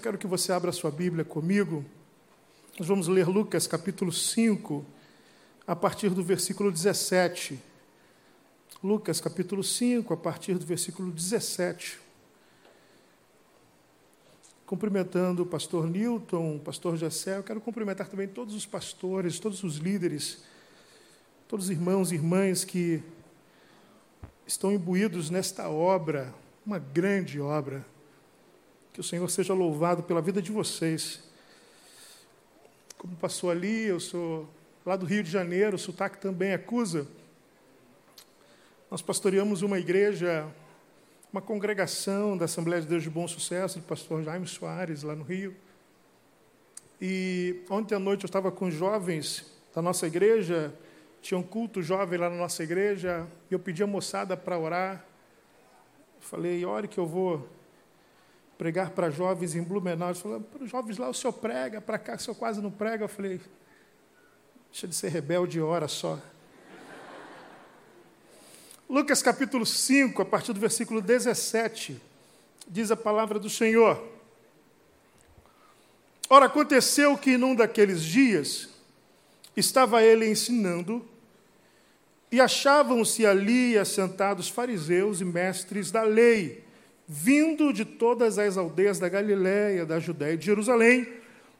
Eu quero que você abra sua Bíblia comigo. Nós vamos ler Lucas capítulo 5, a partir do versículo 17. Lucas capítulo 5, a partir do versículo 17. Cumprimentando o pastor Newton, o pastor Jessé, eu quero cumprimentar também todos os pastores, todos os líderes, todos os irmãos e irmãs que estão imbuídos nesta obra, uma grande obra que o Senhor seja louvado pela vida de vocês. Como passou ali, eu sou lá do Rio de Janeiro, o sotaque também acusa. Nós pastoreamos uma igreja, uma congregação da Assembleia de Deus de Bom Sucesso, do pastor Jaime Soares, lá no Rio. E ontem à noite eu estava com jovens da nossa igreja, tinha um culto jovem lá na nossa igreja, e eu pedi a moçada para orar. Falei, ore que eu vou pregar para jovens em Blumenau. Ele falou, para os jovens lá o senhor prega, para cá o senhor quase não prega. Eu falei, deixa de ser rebelde, hora só. Lucas capítulo 5, a partir do versículo 17, diz a palavra do Senhor. Ora, aconteceu que num daqueles dias estava ele ensinando, e achavam-se ali assentados fariseus e mestres da lei vindo de todas as aldeias da Galiléia, da Judéia e de Jerusalém,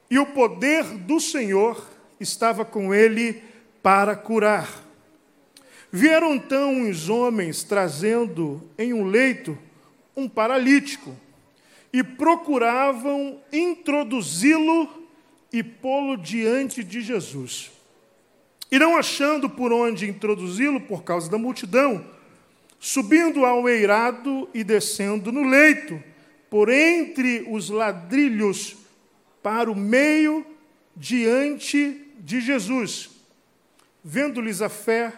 e o poder do Senhor estava com ele para curar. Vieram então uns homens trazendo em um leito um paralítico e procuravam introduzi-lo e pô-lo diante de Jesus. E não achando por onde introduzi-lo por causa da multidão, subindo ao eirado e descendo no leito, por entre os ladrilhos, para o meio, diante de Jesus. Vendo-lhes a fé,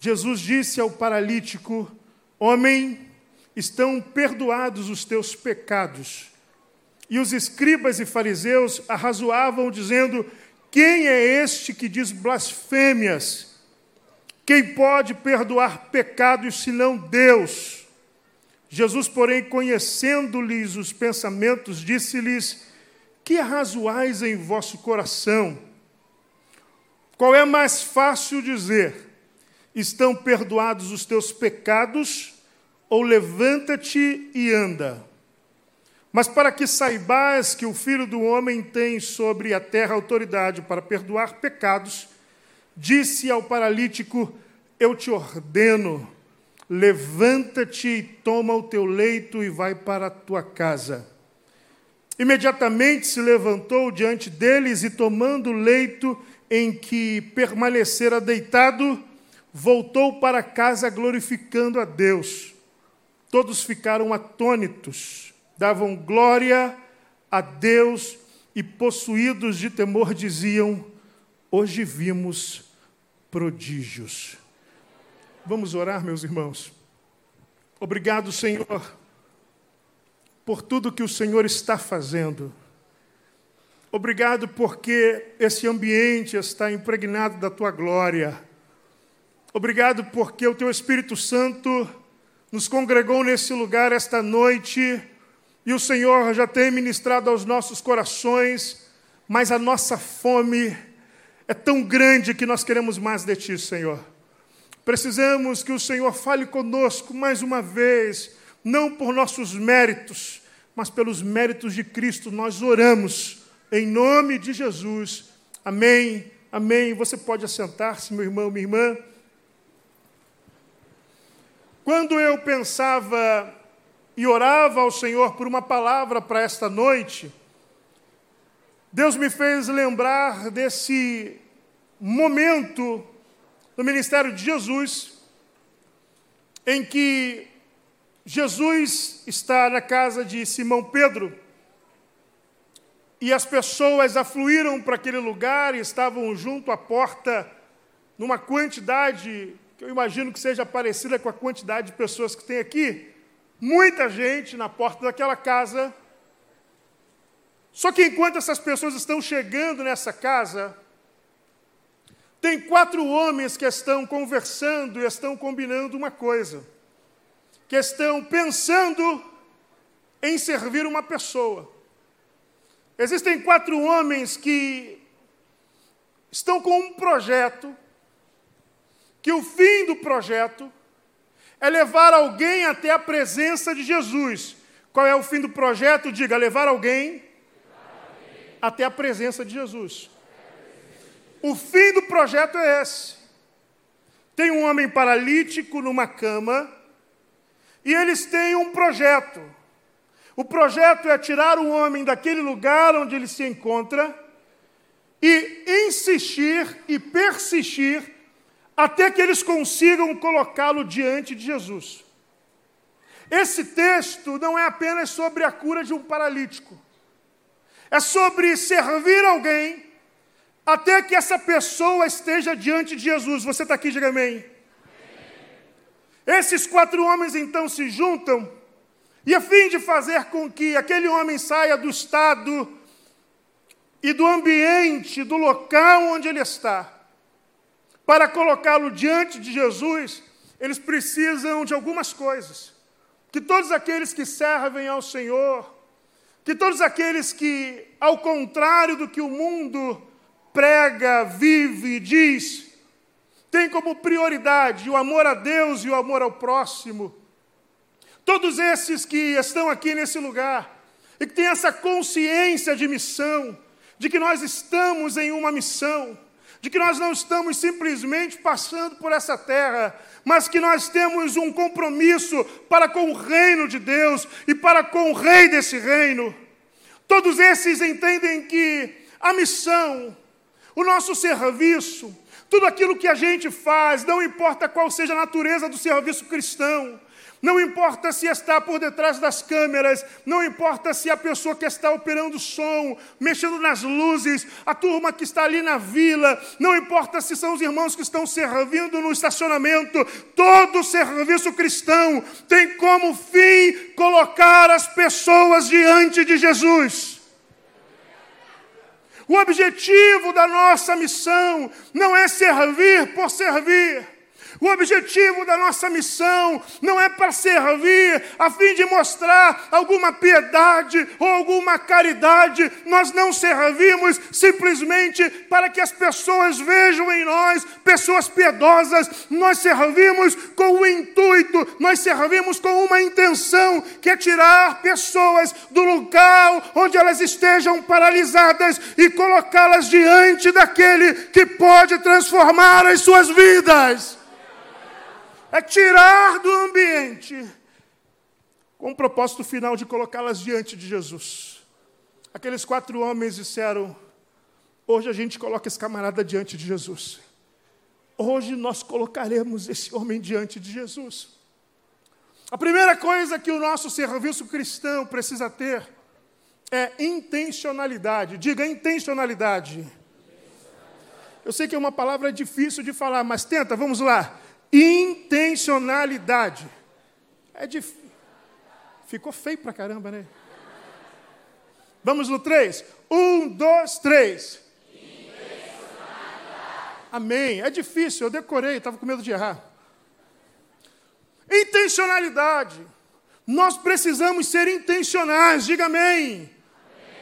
Jesus disse ao paralítico: Homem, estão perdoados os teus pecados. E os escribas e fariseus arrazoavam, dizendo: Quem é este que diz blasfêmias? Quem pode perdoar pecados senão Deus? Jesus, porém, conhecendo-lhes os pensamentos, disse-lhes: Que arrazoais em vosso coração? Qual é mais fácil dizer: Estão perdoados os teus pecados, ou levanta-te e anda? Mas para que saibais que o Filho do Homem tem sobre a terra autoridade para perdoar pecados, disse ao paralítico: Eu te ordeno, levanta-te e toma o teu leito e vai para a tua casa. Imediatamente se levantou diante deles e, tomando o leito em que permanecera deitado, voltou para casa glorificando a Deus. Todos ficaram atônitos, davam glória a Deus e, possuídos de temor, diziam: Hoje vimos prodígios. Vamos orar, meus irmãos. Obrigado, Senhor, por tudo que o Senhor está fazendo. Obrigado porque esse ambiente está impregnado da tua glória. Obrigado porque o teu Espírito Santo nos congregou nesse lugar esta noite e o Senhor já tem ministrado aos nossos corações, mas a nossa fome é tão grande que nós queremos mais de Ti, Senhor. Precisamos que o Senhor fale conosco mais uma vez, não por nossos méritos, mas pelos méritos de Cristo. Nós oramos em nome de Jesus. Amém. Amém. Você pode assentar-se, meu irmão, minha irmã. Quando eu pensava e orava ao Senhor por uma palavra para esta noite, Deus me fez lembrar desse momento no ministério de Jesus, em que Jesus está na casa de Simão Pedro e as pessoas afluíram para aquele lugar e estavam junto à porta, numa quantidade que eu imagino que seja parecida com a quantidade de pessoas que tem aqui. Muita gente na porta daquela casa só que enquanto essas pessoas estão chegando nessa casa, tem quatro homens que estão conversando e estão combinando uma coisa, que estão pensando em servir uma pessoa. Existem quatro homens que estão com um projeto, que o fim do projeto é levar alguém até a presença de Jesus. Qual é o fim do projeto? Diga, levar alguém até a presença de Jesus. O fim do projeto é esse. Tem um homem paralítico numa cama e eles têm um projeto. O projeto é tirar o homem daquele lugar onde ele se encontra e insistir e persistir até que eles consigam colocá-lo diante de Jesus. Esse texto não é apenas sobre a cura de um paralítico, é sobre servir alguém até que essa pessoa esteja diante de Jesus. Você está aqui, diga amém. amém. Esses quatro homens então se juntam, e a fim de fazer com que aquele homem saia do estado e do ambiente, do local onde ele está, para colocá-lo diante de Jesus, eles precisam de algumas coisas. Que todos aqueles que servem ao Senhor, que todos aqueles que, ao contrário do que o mundo prega, vive e diz, tem como prioridade o amor a Deus e o amor ao próximo. Todos esses que estão aqui nesse lugar e que têm essa consciência de missão, de que nós estamos em uma missão, de que nós não estamos simplesmente passando por essa terra, mas que nós temos um compromisso para com o reino de Deus e para com o rei desse reino. Todos esses entendem que a missão, o nosso serviço, tudo aquilo que a gente faz, não importa qual seja a natureza do serviço cristão, não importa se está por detrás das câmeras, não importa se a pessoa que está operando o som, mexendo nas luzes, a turma que está ali na vila, não importa se são os irmãos que estão servindo no estacionamento, todo serviço cristão tem como fim colocar as pessoas diante de Jesus. O objetivo da nossa missão não é servir por servir. O objetivo da nossa missão não é para servir a fim de mostrar alguma piedade ou alguma caridade. Nós não servimos simplesmente para que as pessoas vejam em nós pessoas piedosas. Nós servimos com o intuito, nós servimos com uma intenção que é tirar pessoas do lugar onde elas estejam paralisadas e colocá-las diante daquele que pode transformar as suas vidas é tirar do ambiente com o propósito final de colocá-las diante de Jesus. Aqueles quatro homens disseram: Hoje a gente coloca esse camarada diante de Jesus. Hoje nós colocaremos esse homem diante de Jesus. A primeira coisa que o nosso serviço cristão precisa ter é intencionalidade. Diga intencionalidade. Eu sei que é uma palavra difícil de falar, mas tenta, vamos lá. Intencionalidade. É difícil. Ficou feio pra caramba, né? Vamos no três. Um, dois, três. Amém. É difícil, eu decorei, estava com medo de errar. Intencionalidade. Nós precisamos ser intencionais, diga amém. amém.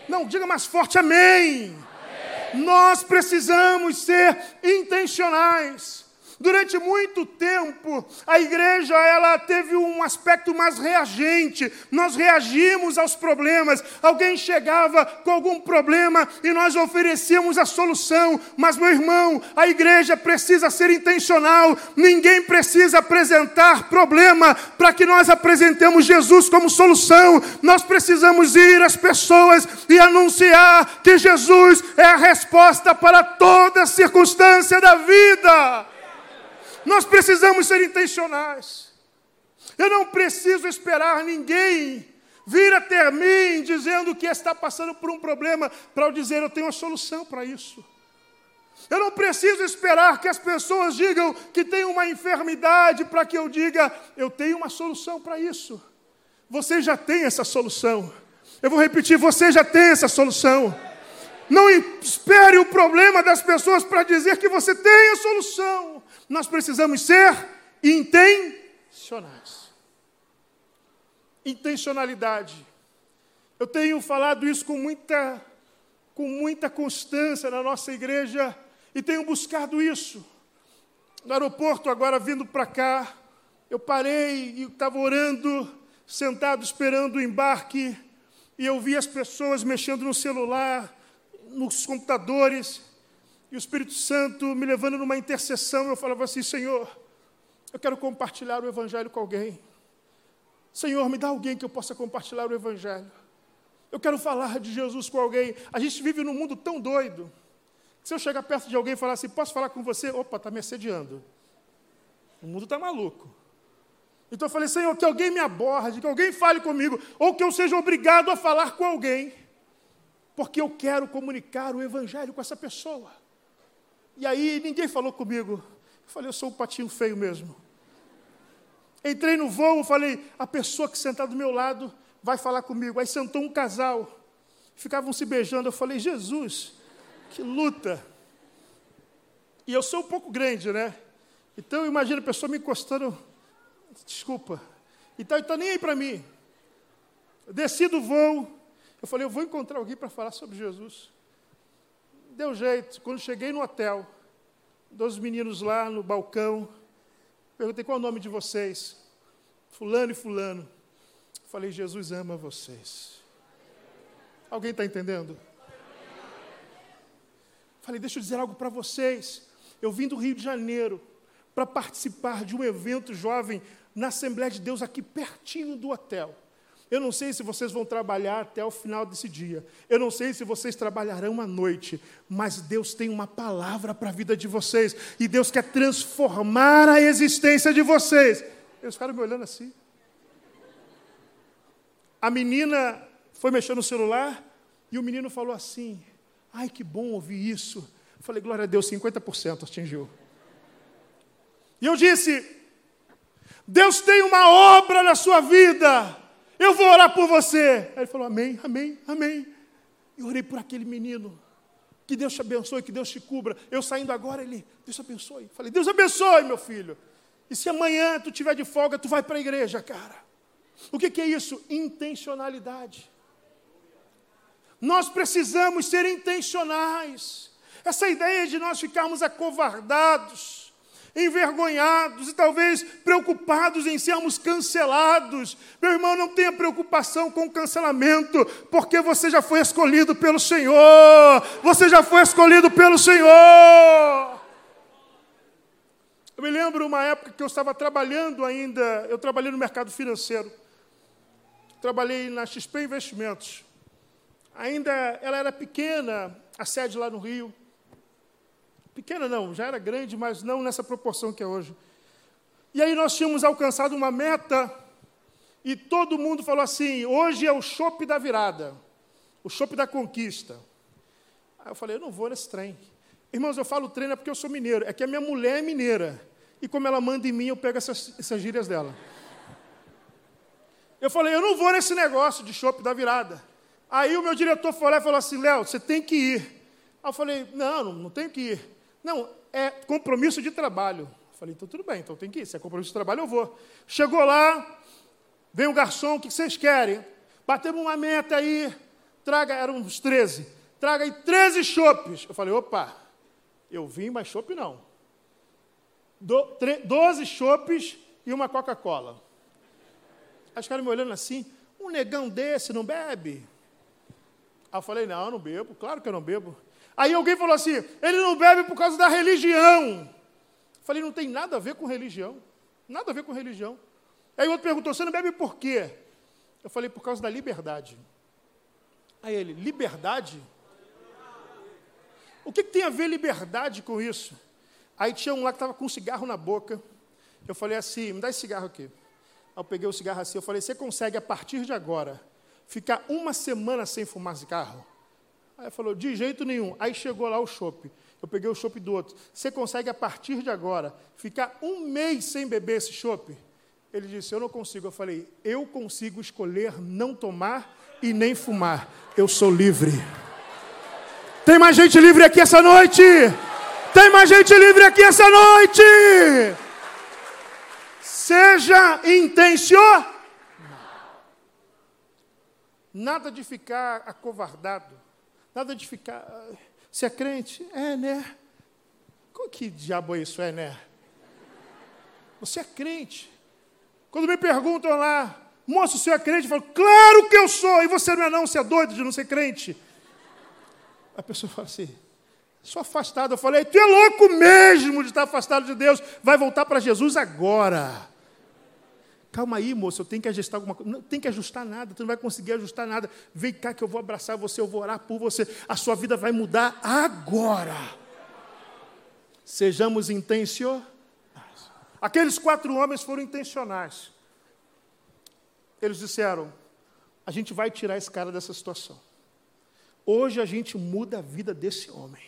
Não, diga mais forte, amém. amém. Nós precisamos ser intencionais. Durante muito tempo, a igreja ela teve um aspecto mais reagente. Nós reagimos aos problemas. Alguém chegava com algum problema e nós oferecíamos a solução. Mas, meu irmão, a igreja precisa ser intencional. Ninguém precisa apresentar problema para que nós apresentemos Jesus como solução. Nós precisamos ir às pessoas e anunciar que Jesus é a resposta para toda circunstância da vida. Nós precisamos ser intencionais. Eu não preciso esperar ninguém vir até mim dizendo que está passando por um problema para eu dizer eu tenho uma solução para isso. Eu não preciso esperar que as pessoas digam que tem uma enfermidade para que eu diga eu tenho uma solução para isso. Você já tem essa solução. Eu vou repetir, você já tem essa solução. Não espere o problema das pessoas para dizer que você tem a solução. Nós precisamos ser intencionais. Intencionalidade. Eu tenho falado isso com muita com muita constância na nossa igreja e tenho buscado isso. No aeroporto, agora vindo para cá, eu parei e estava orando, sentado esperando o embarque, e eu vi as pessoas mexendo no celular, nos computadores, e o Espírito Santo me levando numa intercessão. Eu falava assim: Senhor, eu quero compartilhar o Evangelho com alguém. Senhor, me dá alguém que eu possa compartilhar o Evangelho. Eu quero falar de Jesus com alguém. A gente vive num mundo tão doido. Que se eu chegar perto de alguém e falar assim, posso falar com você? Opa, está me assediando. O mundo está maluco. Então eu falei, Senhor, que alguém me aborde, que alguém fale comigo, ou que eu seja obrigado a falar com alguém, porque eu quero comunicar o Evangelho com essa pessoa. E aí ninguém falou comigo. Eu falei, eu sou um patinho feio mesmo. Entrei no voo, falei, a pessoa que sentar do meu lado vai falar comigo. Aí sentou um casal, ficavam se beijando. Eu falei, Jesus, que luta. E eu sou um pouco grande, né? Então imagina a pessoa me encostando, desculpa. Então está nem aí para mim. Desci do voo, eu falei, eu vou encontrar alguém para falar sobre Jesus. Deu jeito. Quando cheguei no hotel, dois meninos lá no balcão, perguntei qual é o nome de vocês. Fulano e fulano. Falei, Jesus ama vocês. Alguém está entendendo? Falei, deixa eu dizer algo para vocês. Eu vim do Rio de Janeiro para participar de um evento jovem na Assembleia de Deus aqui pertinho do hotel. Eu não sei se vocês vão trabalhar até o final desse dia. Eu não sei se vocês trabalharão à noite. Mas Deus tem uma palavra para a vida de vocês. E Deus quer transformar a existência de vocês. Eles ficaram me olhando assim. A menina foi mexer no celular e o menino falou assim: Ai, que bom ouvir isso. Eu falei, glória a Deus, 50% atingiu. E eu disse: Deus tem uma obra na sua vida. Eu vou orar por você. Aí ele falou: Amém, amém, amém. E orei por aquele menino. Que Deus te abençoe, que Deus te cubra. Eu saindo agora, ele, Deus te abençoe. Falei, Deus abençoe, meu filho. E se amanhã tu tiver de folga, tu vai para a igreja, cara. O que, que é isso? Intencionalidade. Nós precisamos ser intencionais. Essa ideia de nós ficarmos acovardados, envergonhados e talvez preocupados em sermos cancelados. Meu irmão, não tenha preocupação com o cancelamento, porque você já foi escolhido pelo Senhor. Você já foi escolhido pelo Senhor. Eu me lembro uma época que eu estava trabalhando ainda, eu trabalhei no mercado financeiro trabalhei na XP Investimentos. Ainda ela era pequena, a sede lá no Rio. Pequena não, já era grande, mas não nessa proporção que é hoje. E aí nós tínhamos alcançado uma meta e todo mundo falou assim: hoje é o chope da virada, o chope da conquista. Aí eu falei: eu não vou nesse trem. Irmãos, eu falo trem é porque eu sou mineiro, é que a minha mulher é mineira. E como ela manda em mim, eu pego essas, essas gírias dela. Eu falei, eu não vou nesse negócio de shopping da virada. Aí o meu diretor falou assim, Léo, você tem que ir. Aí eu falei, não, não, não tenho que ir. Não, é compromisso de trabalho. Falei, então tudo bem, então tem que ir. Se é compromisso de trabalho, eu vou. Chegou lá, vem o garçom, o que vocês querem? Batemos uma meta aí, traga, eram uns 13. Traga aí 13 chopes. Eu falei, opa, eu vim, mas chopp não. Do, 12 chopes e uma Coca-Cola. Aí os caras me olhando assim, um negão desse não bebe? Aí eu falei, não, eu não bebo, claro que eu não bebo. Aí alguém falou assim, ele não bebe por causa da religião. Eu falei, não tem nada a ver com religião. Nada a ver com religião. Aí o outro perguntou, você não bebe por quê? Eu falei, por causa da liberdade. Aí ele, liberdade? O que, que tem a ver liberdade com isso? Aí tinha um lá que estava com um cigarro na boca. Eu falei assim, me dá esse cigarro aqui. Aí eu peguei o cigarro assim, eu falei, você consegue, a partir de agora, ficar uma semana sem fumar cigarro? Aí falou, de jeito nenhum. Aí chegou lá o chopp. Eu peguei o chopp do outro. Você consegue, a partir de agora, ficar um mês sem beber esse chopp? Ele disse, eu não consigo. Eu falei, eu consigo escolher não tomar e nem fumar. Eu sou livre. Tem mais gente livre aqui essa noite? Tem mais gente livre aqui essa noite? Seja intencional. Nada de ficar acovardado. Nada de ficar. Você é crente? É, né? Que diabo é isso, é, né? Você é crente. Quando me perguntam lá, moço, você é crente? Eu falo, claro que eu sou. E você não é não, você é doido de não ser crente. A pessoa fala assim, sou afastado. Eu falei, tu é louco mesmo de estar afastado de Deus. Vai voltar para Jesus agora. Calma aí, moço, eu tenho que ajustar alguma coisa. Não tem que ajustar nada, tu não vai conseguir ajustar nada. Vem cá que eu vou abraçar você, eu vou orar por você. A sua vida vai mudar agora. Sejamos intencionais. Aqueles quatro homens foram intencionais. Eles disseram: a gente vai tirar esse cara dessa situação. Hoje a gente muda a vida desse homem.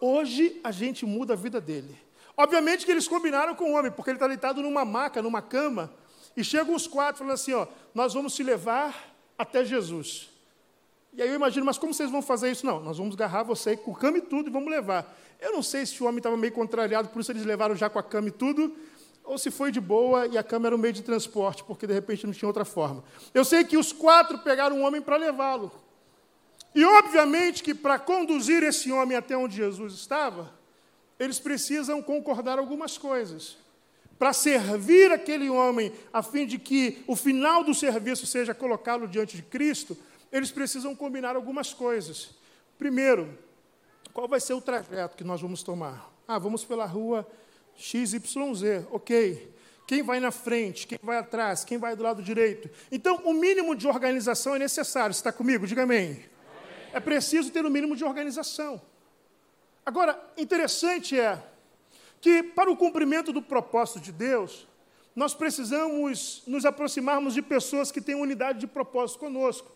Hoje a gente muda a vida dele. Obviamente que eles combinaram com o homem, porque ele está deitado numa maca, numa cama, e chegam os quatro falando assim: ó, nós vamos te levar até Jesus. E aí eu imagino, mas como vocês vão fazer isso? Não, nós vamos agarrar você com cama e tudo e vamos levar. Eu não sei se o homem estava meio contrariado, por isso eles levaram já com a cama e tudo, ou se foi de boa e a cama era um meio de transporte, porque de repente não tinha outra forma. Eu sei que os quatro pegaram um homem para levá-lo. E obviamente que para conduzir esse homem até onde Jesus estava, eles precisam concordar algumas coisas. Para servir aquele homem, a fim de que o final do serviço seja colocá-lo diante de Cristo, eles precisam combinar algumas coisas. Primeiro, qual vai ser o trajeto que nós vamos tomar? Ah, vamos pela rua XYZ, ok. Quem vai na frente, quem vai atrás, quem vai do lado direito. Então, o mínimo de organização é necessário. Você está comigo? Diga amém. amém. É preciso ter o um mínimo de organização. Agora, interessante é que, para o cumprimento do propósito de Deus, nós precisamos nos aproximarmos de pessoas que têm unidade de propósito conosco.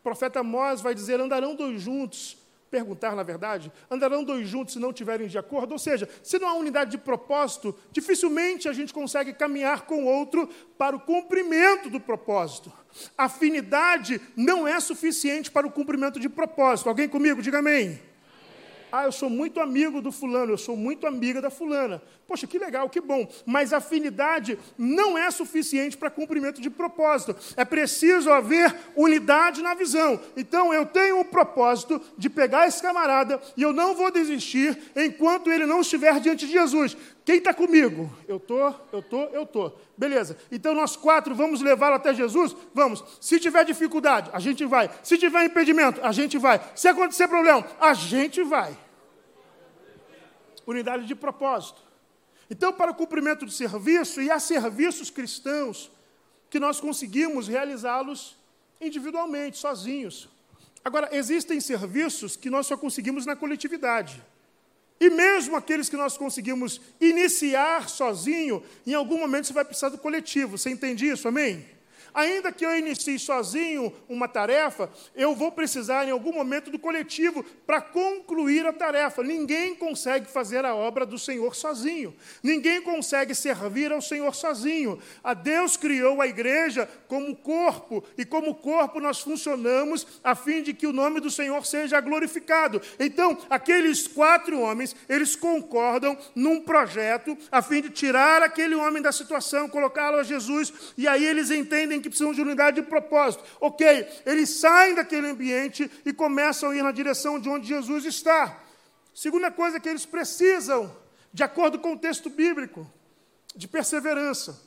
O profeta Amós vai dizer: andarão dois juntos, perguntar na verdade, andarão dois juntos se não tiverem de acordo. Ou seja, se não há unidade de propósito, dificilmente a gente consegue caminhar com outro para o cumprimento do propósito. Afinidade não é suficiente para o cumprimento de propósito. Alguém comigo? Diga amém. Ah, eu sou muito amigo do fulano, eu sou muito amiga da fulana. Poxa, que legal, que bom. Mas afinidade não é suficiente para cumprimento de propósito. É preciso haver unidade na visão. Então eu tenho o propósito de pegar esse camarada e eu não vou desistir enquanto ele não estiver diante de Jesus. Quem está comigo? Eu estou, eu estou, eu estou. Beleza. Então nós quatro vamos levá-lo até Jesus? Vamos. Se tiver dificuldade, a gente vai. Se tiver impedimento, a gente vai. Se acontecer problema, a gente vai unidade de propósito. Então, para o cumprimento do serviço, e há serviços cristãos que nós conseguimos realizá-los individualmente, sozinhos. Agora, existem serviços que nós só conseguimos na coletividade. E mesmo aqueles que nós conseguimos iniciar sozinho, em algum momento você vai precisar do coletivo. Você entende isso? Amém? Ainda que eu inicie sozinho uma tarefa, eu vou precisar em algum momento do coletivo para concluir a tarefa. Ninguém consegue fazer a obra do Senhor sozinho. Ninguém consegue servir ao Senhor sozinho. A Deus criou a igreja como corpo e como corpo nós funcionamos a fim de que o nome do Senhor seja glorificado. Então, aqueles quatro homens, eles concordam num projeto a fim de tirar aquele homem da situação, colocá-lo a Jesus, e aí eles entendem que precisam de unidade de propósito. Ok, eles saem daquele ambiente e começam a ir na direção de onde Jesus está. Segunda coisa que eles precisam, de acordo com o texto bíblico, de perseverança.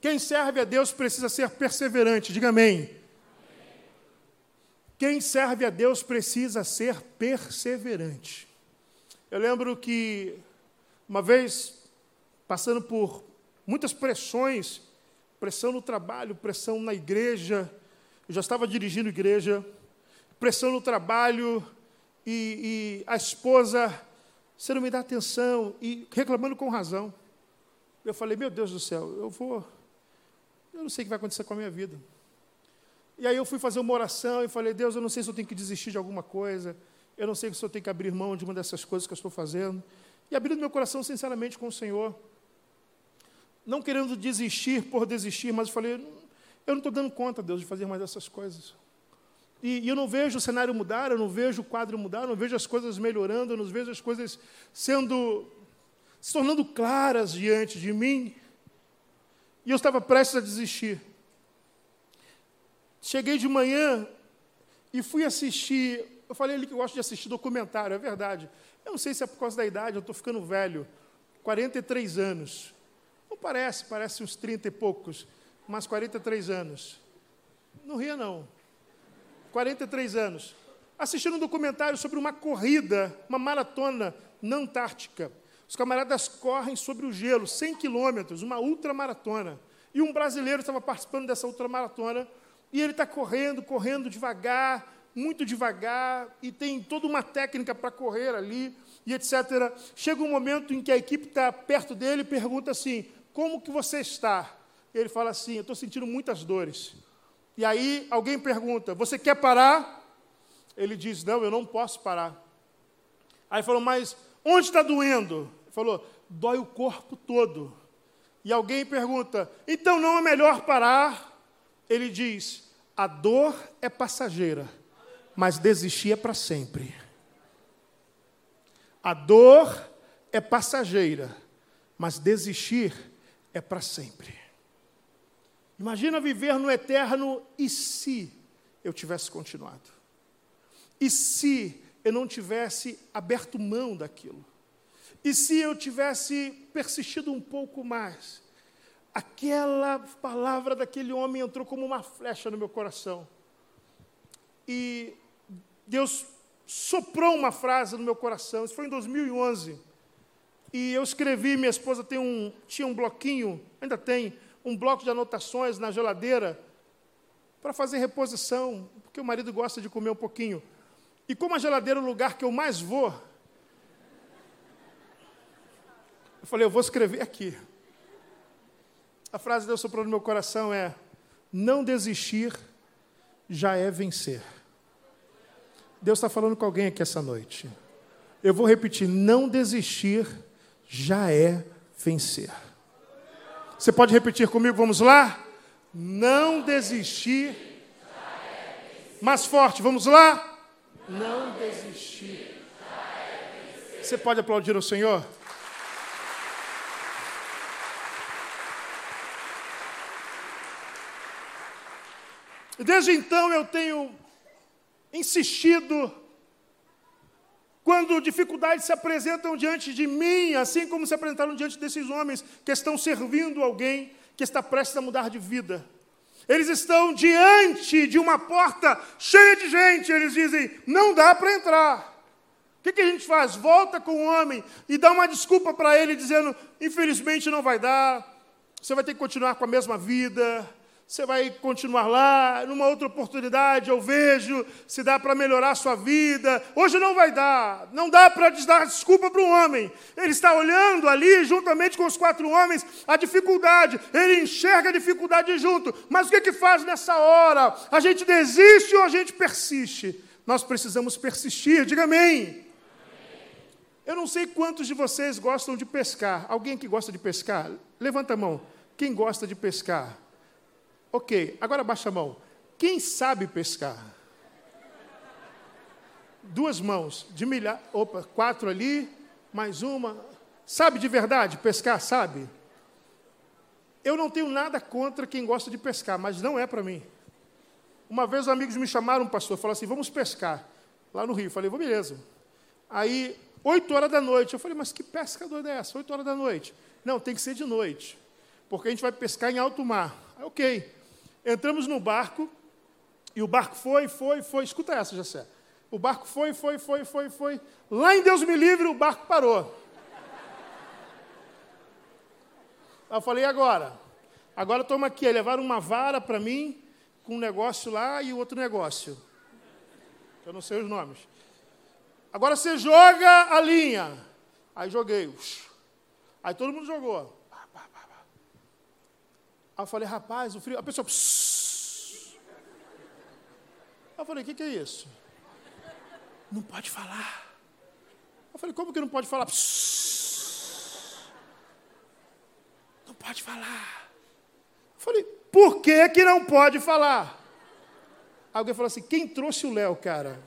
Quem serve a Deus precisa ser perseverante, diga amém. Quem serve a Deus precisa ser perseverante. Eu lembro que, uma vez, passando por muitas pressões, pressão no trabalho, pressão na igreja. Eu já estava dirigindo igreja, pressão no trabalho, e, e a esposa, você não me dá atenção, e reclamando com razão. Eu falei, meu Deus do céu, eu vou. Eu não sei o que vai acontecer com a minha vida. E aí eu fui fazer uma oração e falei, Deus, eu não sei se eu tenho que desistir de alguma coisa, eu não sei se eu tenho que abrir mão de uma dessas coisas que eu estou fazendo. E abrindo meu coração sinceramente com o Senhor não querendo desistir por desistir, mas eu falei, eu não estou dando conta, Deus, de fazer mais essas coisas. E, e, eu não vejo o cenário mudar, eu não vejo o quadro mudar, eu não vejo as coisas melhorando, eu não vejo as coisas sendo, se tornando claras diante de mim. E eu estava prestes a desistir. Cheguei de manhã e fui assistir. Eu falei ali que eu gosto de assistir documentário, é verdade. Eu não sei se é por causa da idade, eu estou ficando velho. 43 anos. Parece, parece uns 30 e poucos, mas 43 anos. Não ria, não. 43 anos. Assistindo um documentário sobre uma corrida, uma maratona na Antártica. Os camaradas correm sobre o gelo, 100 quilômetros, uma ultramaratona. E um brasileiro estava participando dessa ultramaratona, e ele está correndo, correndo devagar, muito devagar, e tem toda uma técnica para correr ali, e etc. Chega um momento em que a equipe está perto dele e pergunta assim: Como que você está? Ele fala assim: Eu estou sentindo muitas dores. E aí alguém pergunta: Você quer parar? Ele diz: Não, eu não posso parar. Aí falou: Mas onde está doendo? Ele falou: Dói o corpo todo. E alguém pergunta: Então não é melhor parar? Ele diz: A dor é passageira, mas desistir é para sempre. A dor é passageira, mas desistir é para sempre. Imagina viver no eterno e se eu tivesse continuado? E se eu não tivesse aberto mão daquilo? E se eu tivesse persistido um pouco mais? Aquela palavra daquele homem entrou como uma flecha no meu coração. E Deus soprou uma frase no meu coração. Isso foi em 2011. E eu escrevi, minha esposa tem um, tinha um bloquinho, ainda tem, um bloco de anotações na geladeira para fazer reposição, porque o marido gosta de comer um pouquinho. E como a geladeira é o lugar que eu mais vou, eu falei, eu vou escrever aqui. A frase que Deus soprou no meu coração é: Não desistir já é vencer. Deus está falando com alguém aqui essa noite. Eu vou repetir: não desistir já é vencer. Você pode repetir comigo? Vamos lá? Não desistir. Mais forte, vamos lá? Não desistir. Você pode aplaudir o Senhor? Desde então eu tenho insistido. Quando dificuldades se apresentam diante de mim, assim como se apresentaram diante desses homens que estão servindo alguém que está prestes a mudar de vida. Eles estão diante de uma porta cheia de gente, eles dizem: não dá para entrar. O que, que, a gente faz? Volta com o homem e dá uma desculpa para ele, dizendo: infelizmente não vai dar, você vai ter que continuar com a mesma vida, você vai continuar lá, numa outra oportunidade eu vejo se dá para melhorar a sua vida. Hoje não vai dar, não dá para dar desculpa para um homem. Ele está olhando ali, juntamente com os quatro homens, a dificuldade. Ele enxerga a dificuldade junto. Mas o que, que faz nessa hora? A gente desiste ou a gente persiste? Nós precisamos persistir, diga amém. Eu não sei quantos de vocês gostam de pescar. Alguém que gosta de pescar? Levanta a mão. Quem gosta de pescar? Ok, agora baixa a mão. Quem sabe pescar? Duas mãos, de milhar. Opa, quatro ali, mais uma. Sabe de verdade pescar? Sabe? Eu não tenho nada contra quem gosta de pescar, mas não é para mim. Uma vez os amigos me chamaram, um pastor, falaram assim: vamos pescar. Lá no Rio. Eu falei, vou, beleza. Aí, oito horas da noite. Eu falei, mas que pesca doida é essa? Oito horas da noite. Não, tem que ser de noite. Porque a gente vai pescar em alto mar. Ok. Entramos no barco, e o barco foi, foi, foi. Escuta essa, Jessé. O barco foi, foi, foi, foi, foi. Lá em Deus me livre, o barco parou. Eu falei, e agora? Agora toma aqui, levaram uma vara para mim, com um negócio lá e outro negócio. Eu não sei os nomes. Agora você joga a linha. Aí joguei. Aí todo mundo jogou. Aí eu falei, rapaz, o frio. A pessoa. Psss. Eu falei, o que, que, é isso? Não pode falar. Eu falei, como que não pode falar? Psss. Não pode falar. Eu falei, por que, que não pode falar? Alguém falou assim: quem trouxe o Léo, cara?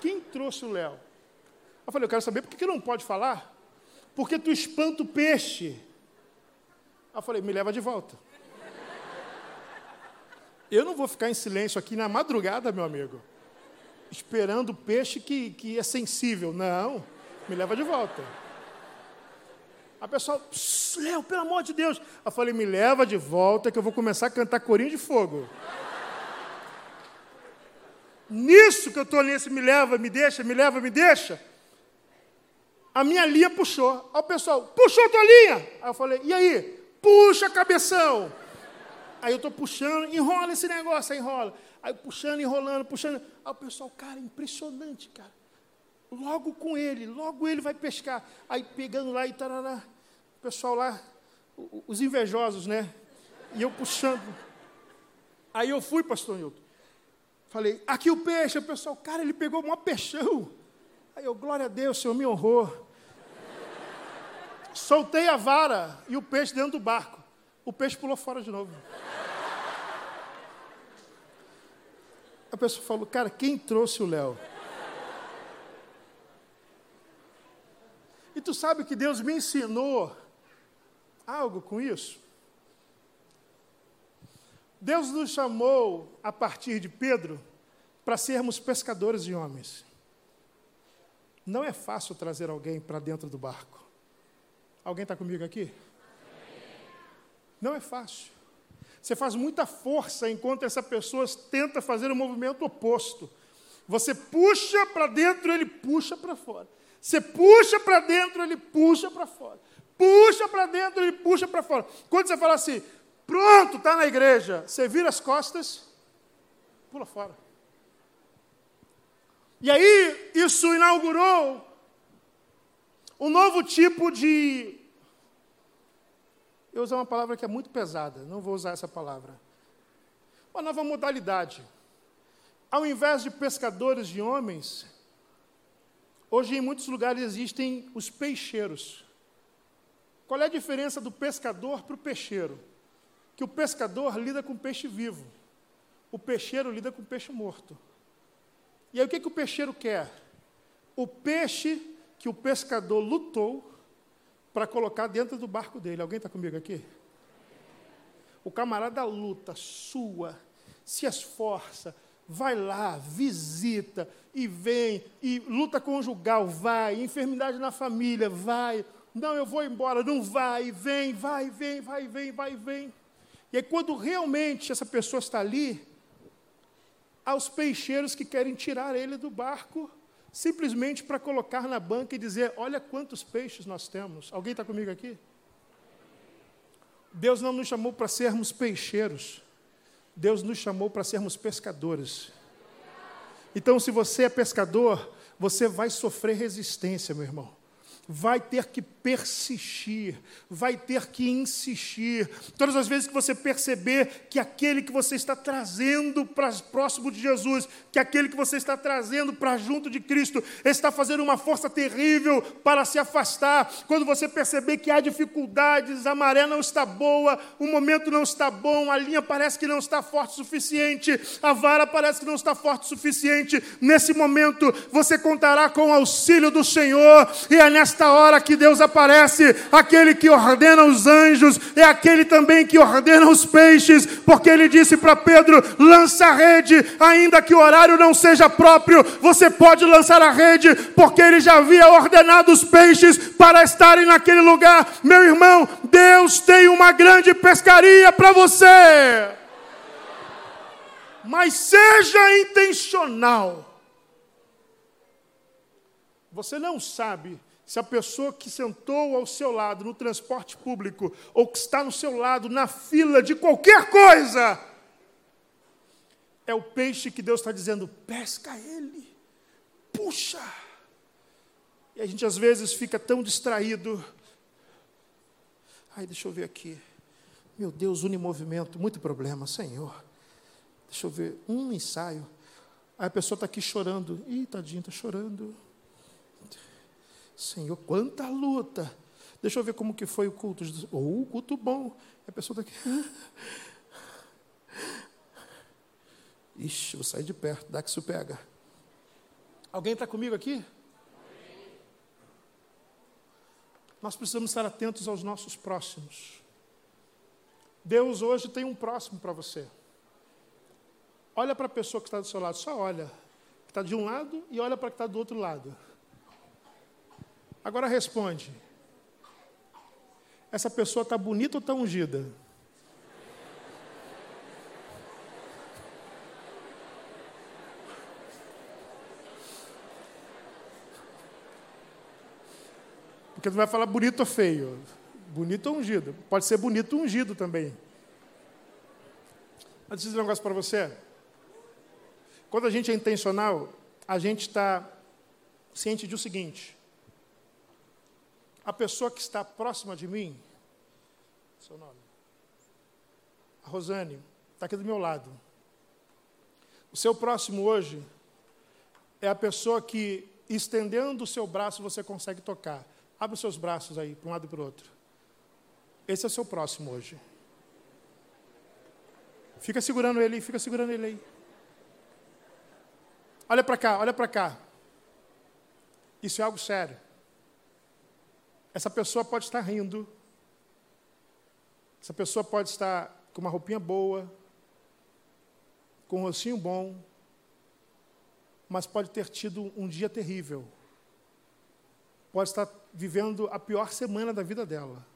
Quem trouxe o Léo? Eu falei, eu quero saber por que, que não pode falar? Porque tu espanta o peixe. Eu falei, me leva de volta. Eu não vou ficar em silêncio aqui na madrugada, meu amigo, esperando o peixe que, que é sensível. Não, me leva de volta. A pessoa, Léo, pelo amor de Deus. Eu falei, me leva de volta que eu vou começar a cantar corinho de fogo. Nisso que eu estou nesse me leva, me deixa, me leva, me deixa. A minha linha puxou. Aí o pessoal, puxou a tua linha. Aí eu falei, e aí? Puxa, cabeção. Aí eu estou puxando, enrola esse negócio, aí enrola. Aí puxando, enrolando, puxando. Aí o pessoal, cara, impressionante, cara. Logo com ele, logo ele vai pescar. Aí pegando lá e tarará. O pessoal lá, os invejosos, né? E eu puxando. Aí eu fui, pastor Nilton. Falei, aqui o peixe. O pessoal, cara, ele pegou um peixão. Aí eu, glória a Deus, o Senhor me honrou. Soltei a vara e o peixe dentro do barco. O peixe pulou fora de novo. A pessoa falou, cara, quem trouxe o Léo? E tu sabe que Deus me ensinou algo com isso? Deus nos chamou, a partir de Pedro, para sermos pescadores de homens. Não é fácil trazer alguém para dentro do barco. Alguém está comigo aqui? Não é fácil. Você faz muita força enquanto essa pessoa tenta fazer o um movimento oposto. Você puxa para dentro, ele puxa para fora. Você puxa para dentro, ele puxa para fora. Puxa para dentro, ele puxa para fora. Quando você fala assim, pronto, está na igreja, você vira as costas, pula fora. E aí, isso inaugurou um novo tipo de eu usar uma palavra que é muito pesada, não vou usar essa palavra. Uma nova modalidade. Ao invés de pescadores de homens, hoje em muitos lugares existem os peixeiros. Qual é a diferença do pescador para o peixeiro? Que o pescador lida com peixe vivo, o peixeiro lida com peixe morto. E aí o que, que o peixeiro quer? O peixe que o pescador lutou para colocar dentro do barco dele. Alguém está comigo aqui? O camarada luta, sua, se esforça, vai lá, visita e vem, e luta conjugal, vai, enfermidade na família, vai. Não, eu vou embora, não vai, vem, vai, vem, vai, vem, vai, vem. E aí, quando realmente essa pessoa está ali, há os peixeiros que querem tirar ele do barco simplesmente para colocar na banca e dizer: olha quantos peixes nós temos. Alguém está comigo aqui? Deus não nos chamou para sermos peixeiros, Deus nos chamou para sermos pescadores. Então, se você é pescador, você vai sofrer resistência, meu irmão vai ter que persistir, vai ter que insistir. Todas as vezes que você perceber que aquele que você está trazendo para próximo de Jesus, que aquele que você está trazendo para junto de Cristo, está fazendo uma força terrível para se afastar. Quando você perceber que há dificuldades, a maré não está boa, o momento não está bom, a linha parece que não está forte o suficiente, a vara parece que não está forte o suficiente, nesse momento você contará com o auxílio do Senhor, e é nessa nesta hora que Deus aparece, aquele que ordena os anjos, é aquele também que ordena os peixes, porque ele disse para Pedro: lança a rede, ainda que o horário não seja próprio, você pode lançar a rede, porque ele já havia ordenado os peixes para estarem naquele lugar. Meu irmão, Deus tem uma grande pescaria para você. Mas seja intencional. Você não sabe se a pessoa que sentou ao seu lado no transporte público, ou que está no seu lado na fila de qualquer coisa, é o peixe que Deus está dizendo: pesca ele, puxa. E a gente às vezes fica tão distraído. Ai, deixa eu ver aqui. Meu Deus, unimovimento, muito problema, Senhor. Deixa eu ver, um ensaio. Aí a pessoa está aqui chorando. Ih, tadinho, está chorando. Senhor, quanta luta. Deixa eu ver como que foi o culto. Ou oh, culto bom. A pessoa está aqui. Ixi, vou sair de perto, dá que isso pega. Alguém está comigo aqui? Nós precisamos estar atentos aos nossos próximos. Deus hoje tem um próximo para você. Olha para a pessoa que está do seu lado, só olha. Que está de um lado e olha para que está do outro lado. Agora responde. Essa pessoa está bonita ou está ungida? Porque tu vai falar bonito ou feio. Bonito ou ungido. Pode ser bonito ungido também. Mas deixa eu dizer um negócio para você. Quando a gente é intencional, a gente está ciente de o seguinte: a pessoa que está próxima de mim, seu nome, a Rosane, está aqui do meu lado. O seu próximo hoje é a pessoa que, estendendo o seu braço, você consegue tocar. Abre os seus braços aí, para um lado e para o outro. Esse é o seu próximo hoje. Fica segurando ele, fica segurando ele aí. Olha para cá, olha para cá. Isso é algo sério. Essa pessoa pode estar rindo. Essa pessoa pode estar com uma roupinha boa, com um rostinho bom, mas pode ter tido um dia terrível. Pode estar vivendo a pior semana da vida dela.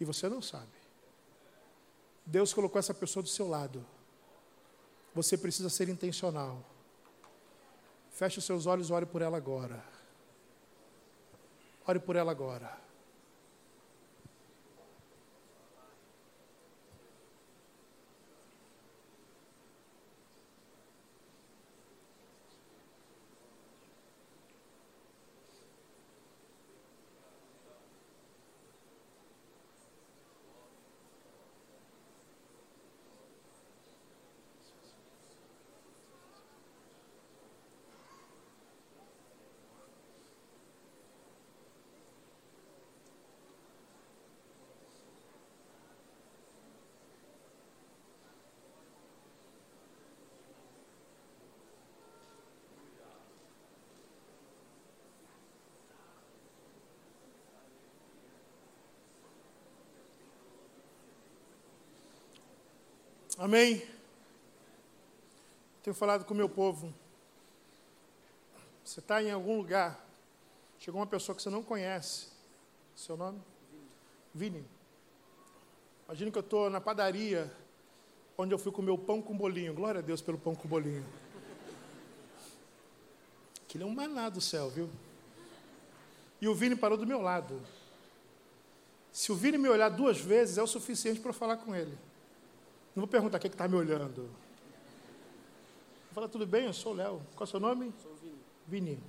E você não sabe. Deus colocou essa pessoa do seu lado. Você precisa ser intencional. Feche os seus olhos e ore por ela agora. Ore por ela agora. Amém? Tenho falado com o meu povo. Você está em algum lugar, chegou uma pessoa que você não conhece. Seu nome? Vini. Imagina que eu estou na padaria, onde eu fui comer o pão com bolinho. Glória a Deus pelo pão com bolinho. Aquilo é um maná do céu, viu? E o Vini parou do meu lado. Se o Vini me olhar duas vezes, é o suficiente para falar com ele. Não vou perguntar quem é está me olhando. Fala, tudo bem? Eu sou o Léo. Qual é o seu nome? Sou Vini. Vini.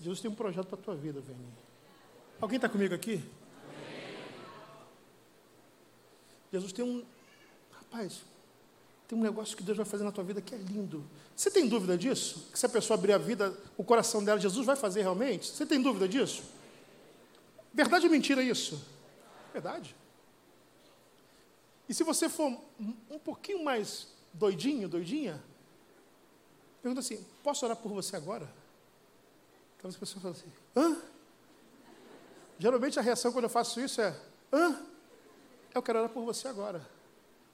Jesus tem um projeto para a tua vida, Vini. Alguém está comigo aqui? Jesus tem um. Rapaz, tem um negócio que Deus vai fazer na tua vida que é lindo. Você tem dúvida disso? Que se a pessoa abrir a vida, o coração dela, Jesus vai fazer realmente? Você tem dúvida disso? Verdade ou mentira isso? Verdade. E se você for um pouquinho mais doidinho, doidinha, pergunta assim: posso orar por você agora? Talvez a pessoa fale assim: hã? Geralmente a reação quando eu faço isso é: hã? Eu quero orar por você agora.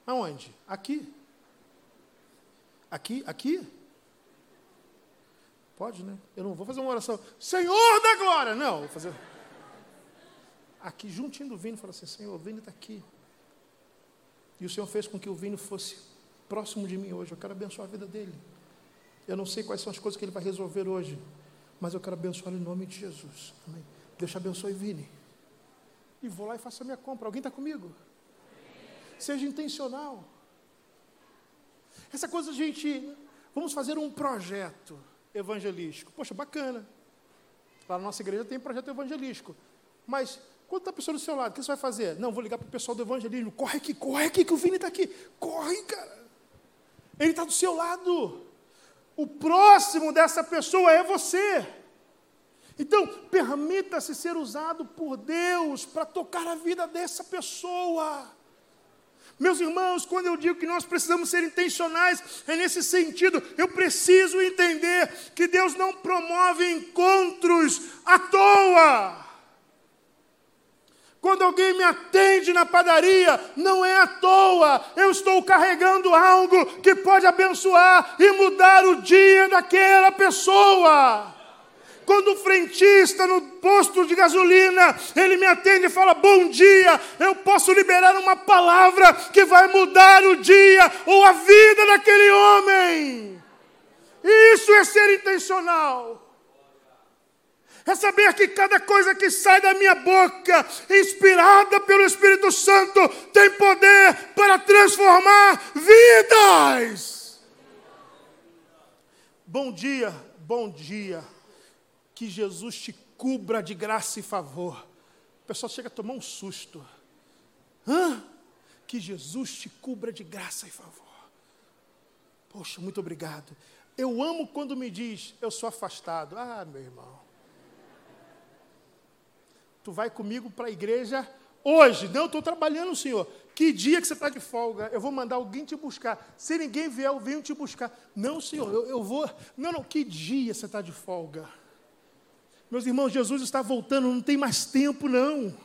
Aonde? Aqui. Aqui? Aqui? Pode, né? Eu não vou fazer uma oração, Senhor da glória! Não, vou fazer. Aqui, juntinho do vinho, fala assim: Senhor, o vinho está aqui. E o Senhor fez com que o vinho fosse próximo de mim hoje. Eu quero abençoar a vida dele. Eu não sei quais são as coisas que ele vai resolver hoje, mas eu quero abençoar em nome de Jesus. Amém. Deus te abençoe, Vini. E vou lá e faço a minha compra. Alguém está comigo? Seja intencional. Essa coisa, gente. Vamos fazer um projeto evangelístico. Poxa, bacana. Lá na nossa igreja tem projeto evangelístico. Mas quando está a pessoa do seu lado, o que você vai fazer? Não, vou ligar para o pessoal do evangelismo. Corre aqui, corre aqui, que o Vini está aqui. Corre, cara. Ele está do seu lado. O próximo dessa pessoa é você. Então, permita-se ser usado por Deus para tocar a vida dessa pessoa. Meus irmãos, quando eu digo que nós precisamos ser intencionais, é nesse sentido. Eu preciso entender que Deus não promove encontros à toa. Quando alguém me atende na padaria, não é à toa, eu estou carregando algo que pode abençoar e mudar o dia daquela pessoa. Quando o frentista no posto de gasolina, ele me atende e fala: Bom dia, eu posso liberar uma palavra que vai mudar o dia ou a vida daquele homem. Isso é ser intencional é saber que cada coisa que sai da minha boca, inspirada pelo Espírito Santo, tem poder para transformar vidas. Bom dia, bom dia. Que Jesus te cubra de graça e favor. O pessoal chega a tomar um susto. Hã? Que Jesus te cubra de graça e favor. Poxa, muito obrigado. Eu amo quando me diz, eu sou afastado. Ah, meu irmão tu vai comigo para a igreja hoje. Não, estou trabalhando, Senhor. Que dia que você está de folga? Eu vou mandar alguém te buscar. Se ninguém vier, eu venho te buscar. Não, Senhor, eu, eu vou. Não, não, que dia você está de folga? Meus irmãos, Jesus está voltando, não tem mais tempo, não.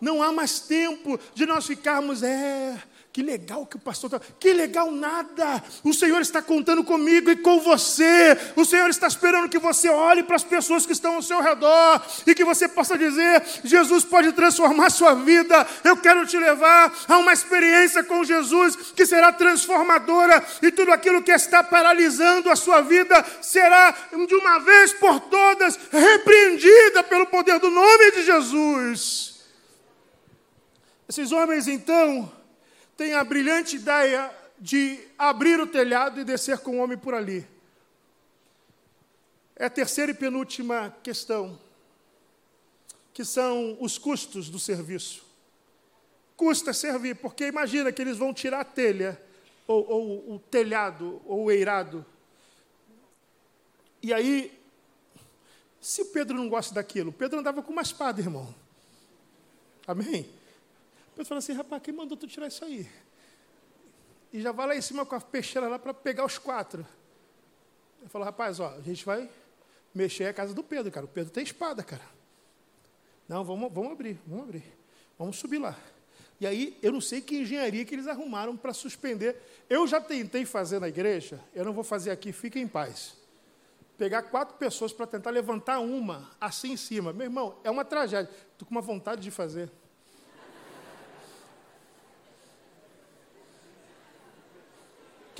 Não há mais tempo de nós ficarmos, é, que legal que o pastor está. Que legal nada! O Senhor está contando comigo e com você. O Senhor está esperando que você olhe para as pessoas que estão ao seu redor e que você possa dizer: Jesus pode transformar a sua vida. Eu quero te levar a uma experiência com Jesus que será transformadora e tudo aquilo que está paralisando a sua vida será de uma vez por todas repreendida pelo poder do nome de Jesus. Esses homens então tem a brilhante ideia de abrir o telhado e descer com o homem por ali. É a terceira e penúltima questão, que são os custos do serviço. Custa servir, porque imagina que eles vão tirar a telha, ou, ou o telhado, ou o eirado. E aí, se o Pedro não gosta daquilo, Pedro andava com uma espada, irmão. Amém? Depois fala assim, rapaz, quem mandou tu tirar isso aí? E já vai lá em cima com a peixeira lá para pegar os quatro. Eu falo, rapaz, ó, a gente vai mexer a casa do Pedro, cara. O Pedro tem espada, cara. Não, vamos, vamos abrir, vamos abrir. Vamos subir lá. E aí, eu não sei que engenharia que eles arrumaram para suspender. Eu já tentei fazer na igreja, eu não vou fazer aqui, fique em paz. Pegar quatro pessoas para tentar levantar uma assim em cima. Meu irmão, é uma tragédia. Estou com uma vontade de fazer.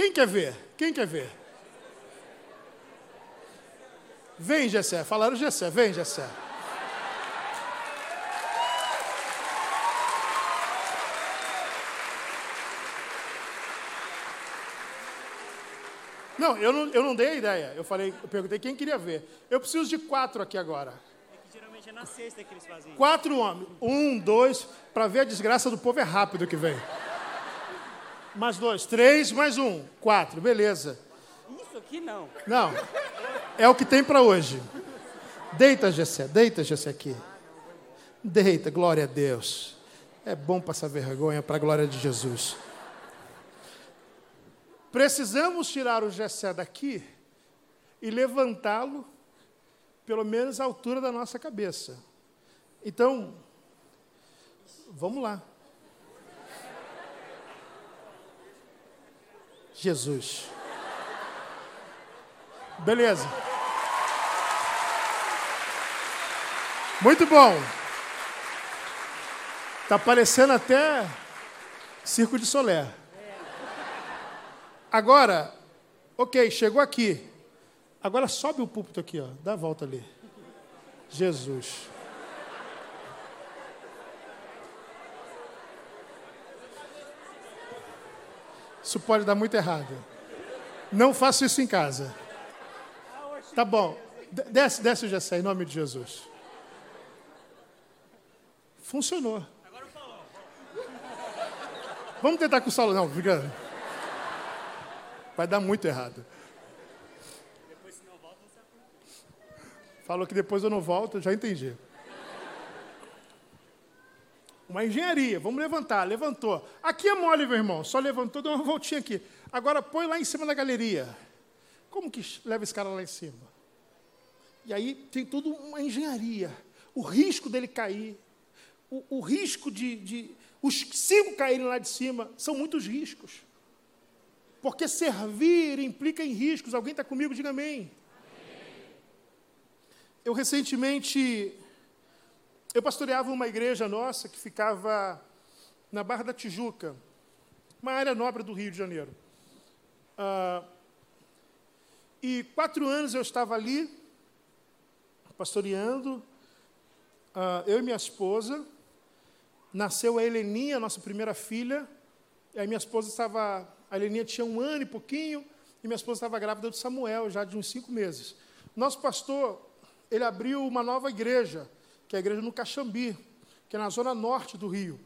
Quem quer ver? Quem quer ver? Vem, Gessé. Falaram Gessé. Vem, Gessé. Não, eu não, eu não dei a ideia. Eu falei, eu perguntei quem queria ver. Eu preciso de quatro aqui agora. É que geralmente é na sexta que eles fazem. Quatro homens. Um, dois, para ver a desgraça do povo é rápido que vem. Mais dois, três, mais um, quatro, beleza. Isso aqui não. Não, é o que tem para hoje. Deita, Gessé, deita, Gessé aqui. Deita, glória a Deus. É bom passar vergonha para a glória de Jesus. Precisamos tirar o Gessé daqui e levantá-lo pelo menos à altura da nossa cabeça. Então, vamos lá. Jesus. Beleza. Muito bom. Tá parecendo até Circo de Solé. Agora, ok, chegou aqui. Agora sobe o púlpito aqui, ó. Dá a volta ali. Jesus. Isso pode dar muito errado. Não faça isso em casa. Tá bom. Desce, desce o Gessé, em nome de Jesus. Funcionou. Vamos tentar com o Saulo. Não, brincando. Vai dar muito errado. Falou que depois eu não volto, já entendi. Uma engenharia, vamos levantar, levantou. Aqui é mole, meu irmão, só levantou, deu uma voltinha aqui. Agora põe lá em cima da galeria. Como que leva esse cara lá em cima? E aí tem toda uma engenharia. O risco dele cair, o, o risco de, de os cinco caírem lá de cima são muitos riscos. Porque servir implica em riscos. Alguém está comigo? Diga amém. Eu recentemente, eu pastoreava uma igreja nossa que ficava na Barra da Tijuca, uma área nobre do Rio de Janeiro. Ah, e quatro anos eu estava ali, pastoreando, ah, eu e minha esposa. Nasceu a Heleninha, nossa primeira filha. E aí minha esposa estava, a Heleninha tinha um ano e pouquinho, e minha esposa estava grávida de Samuel, já de uns cinco meses. Nosso pastor, ele abriu uma nova igreja, que é a igreja no Caxambi, que é na zona norte do Rio.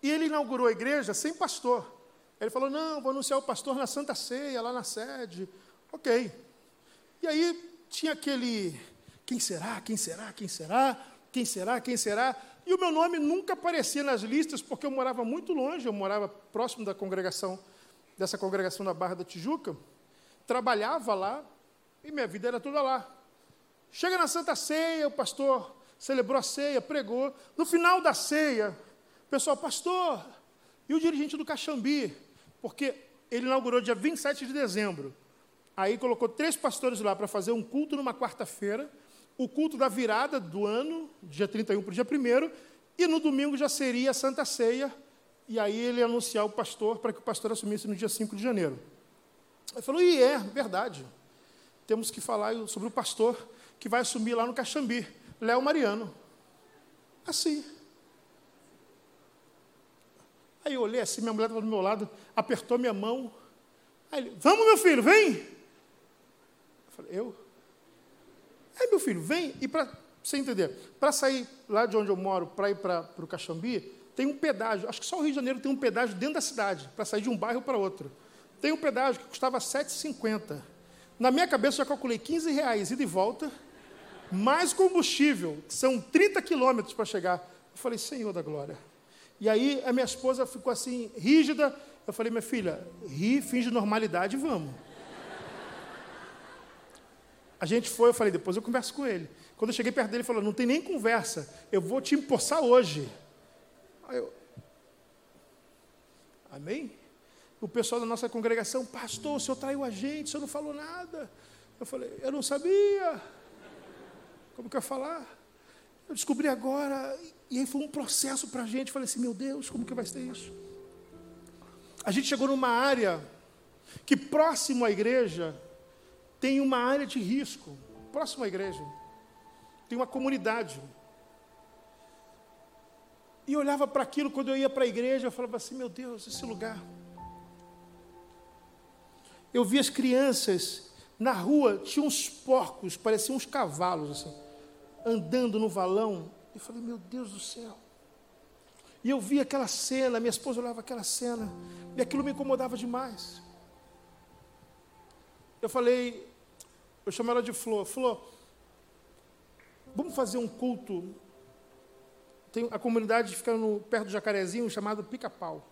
E ele inaugurou a igreja sem pastor. Ele falou: Não, vou anunciar o pastor na Santa Ceia, lá na sede. Ok. E aí tinha aquele: Quem será? Quem será? Quem será? Quem será? Quem será? E o meu nome nunca aparecia nas listas, porque eu morava muito longe, eu morava próximo da congregação, dessa congregação da Barra da Tijuca, trabalhava lá, e minha vida era toda lá. Chega na Santa Ceia, o pastor celebrou a ceia, pregou. No final da ceia, o pessoal, pastor, e o dirigente do Caxambi? Porque ele inaugurou dia 27 de dezembro. Aí colocou três pastores lá para fazer um culto numa quarta-feira, o culto da virada do ano, dia 31 para o dia 1 e no domingo já seria a Santa Ceia, e aí ele ia anunciar o pastor para que o pastor assumisse no dia 5 de janeiro. Ele falou, e é, verdade. Temos que falar sobre o pastor que vai assumir lá no Caxambi, Léo Mariano. Assim. Aí eu olhei assim, minha mulher estava do meu lado, apertou minha mão. Aí ele, vamos meu filho, vem. Eu falei, eu? Aí, meu filho, vem e para você entender, para sair lá de onde eu moro, para ir para o Caxambi, tem um pedágio. Acho que só o Rio de Janeiro tem um pedágio dentro da cidade, para sair de um bairro para outro. Tem um pedágio que custava R$ 7,50. Na minha cabeça, eu já calculei 15 reais ida e volta, mais combustível, que são 30 quilômetros para chegar. Eu falei, Senhor da glória. E aí a minha esposa ficou assim, rígida. Eu falei, minha filha, ri, finge normalidade e vamos. A gente foi, eu falei, depois eu converso com ele. Quando eu cheguei perto dele, ele falou, não tem nem conversa, eu vou te empossar hoje. Aí eu, amém? O pessoal da nossa congregação, pastor, o senhor traiu a gente, o senhor não falou nada. Eu falei, eu não sabia. Como que eu ia falar? Eu descobri agora, e aí foi um processo para a gente. Eu falei assim, meu Deus, como que vai ser isso? A gente chegou numa área que próximo à igreja tem uma área de risco, próximo à igreja. Tem uma comunidade. E olhava para aquilo quando eu ia para a igreja, eu falava assim: meu Deus, esse lugar. Eu via as crianças na rua, tinha uns porcos, pareciam uns cavalos, assim, andando no valão. Eu falei: meu Deus do céu. E eu via aquela cena, minha esposa olhava aquela cena, e aquilo me incomodava demais. Eu falei, eu chamo ela de Flor. Flor, vamos fazer um culto. Tem a comunidade fica no, perto do Jacarezinho chamado Pica-Pau.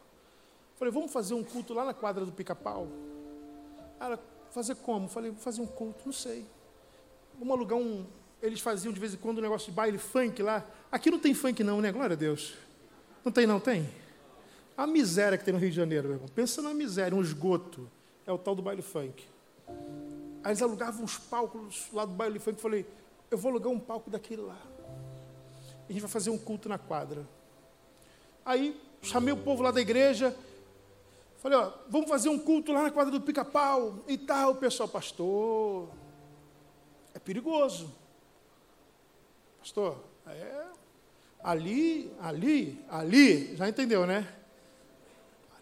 Falei, vamos fazer um culto lá na quadra do Pica-Pau? Ela, fazer como? Falei, vou fazer um culto, não sei. Vamos alugar um. Eles faziam de vez em quando um negócio de baile funk lá. Aqui não tem funk, não, né? Glória a Deus. Não tem, não? Tem? A miséria que tem no Rio de Janeiro, meu irmão. Pensa na miséria, um esgoto. É o tal do baile funk. Aí eles alugavam uns palcos lá do baile funk. Falei, eu vou alugar um palco daquele lá. A gente vai fazer um culto na quadra. Aí chamei o povo lá da igreja. Falei, ó, vamos fazer um culto lá na quadra do pica-pau e tal. O pessoal, pastor, é perigoso. Pastor, é. Ali, ali, ali, já entendeu, né?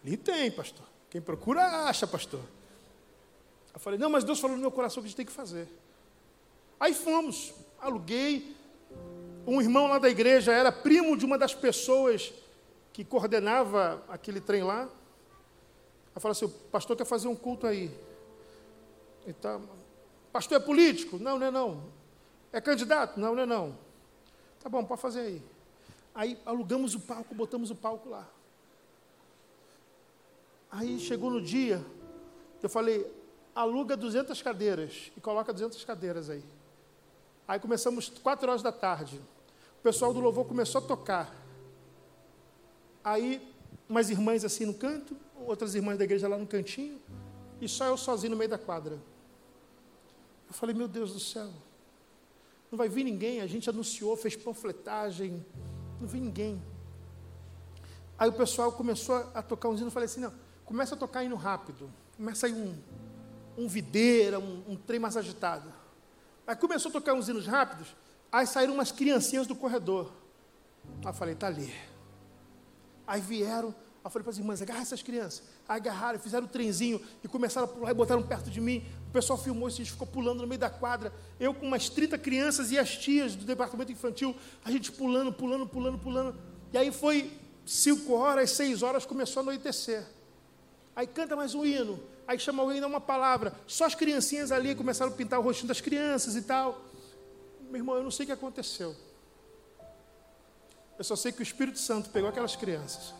Ali tem, pastor. Quem procura, acha, pastor. Eu falei, não, mas Deus falou no meu coração que a gente tem que fazer. Aí fomos, aluguei. Um irmão lá da igreja era primo de uma das pessoas que coordenava aquele trem lá. Eu falei assim, o pastor quer fazer um culto aí. Tá, pastor é político? Não, não é não. É candidato? Não, não é não. Tá bom, pode fazer aí. Aí alugamos o palco, botamos o palco lá. Aí chegou no dia, eu falei, aluga 200 cadeiras e coloca 200 cadeiras aí. Aí começamos 4 horas da tarde. o pessoal do louvor começou a tocar. Aí, umas irmãs assim no canto, outras irmãs da igreja lá no cantinho, e só eu sozinho no meio da quadra. Eu falei, meu Deus do céu, não vai vir ninguém, a gente anunciou, fez panfletagem, não vi ninguém. Aí o pessoal começou a tocar uns hinos, eu falei assim, não, começa a tocar hino rápido, começa aí um, um videira, um, um trem mais agitado. Aí começou a tocar uns hinos rápidos, aí saíram umas criancinhas do corredor. Aí eu falei, tá ali. Aí vieram, eu falei para as irmãs, agarra essas crianças. Agarraram, fizeram o trenzinho e começaram a pular e botaram perto de mim. O pessoal filmou isso, a gente ficou pulando no meio da quadra. Eu com umas 30 crianças e as tias do departamento infantil, a gente pulando, pulando, pulando, pulando. E aí foi 5 horas, 6 horas, começou a anoitecer. Aí canta mais um hino. Aí chama alguém, dá uma palavra. Só as criancinhas ali começaram a pintar o rostinho das crianças e tal. Meu irmão, eu não sei o que aconteceu. Eu só sei que o Espírito Santo pegou aquelas crianças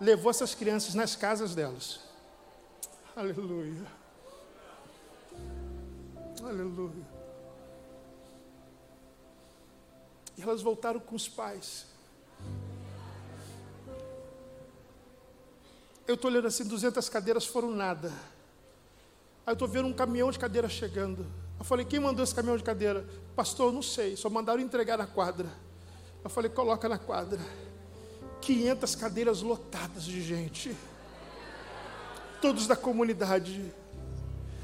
levou essas crianças nas casas delas. Aleluia. Aleluia. E elas voltaram com os pais. Eu estou olhando assim, 200 cadeiras foram nada. Aí eu estou vendo um caminhão de cadeira chegando. Eu falei, quem mandou esse caminhão de cadeira? Pastor, não sei, só mandaram entregar na quadra. Eu falei, coloca na quadra. 500 cadeiras lotadas de gente, todos da comunidade.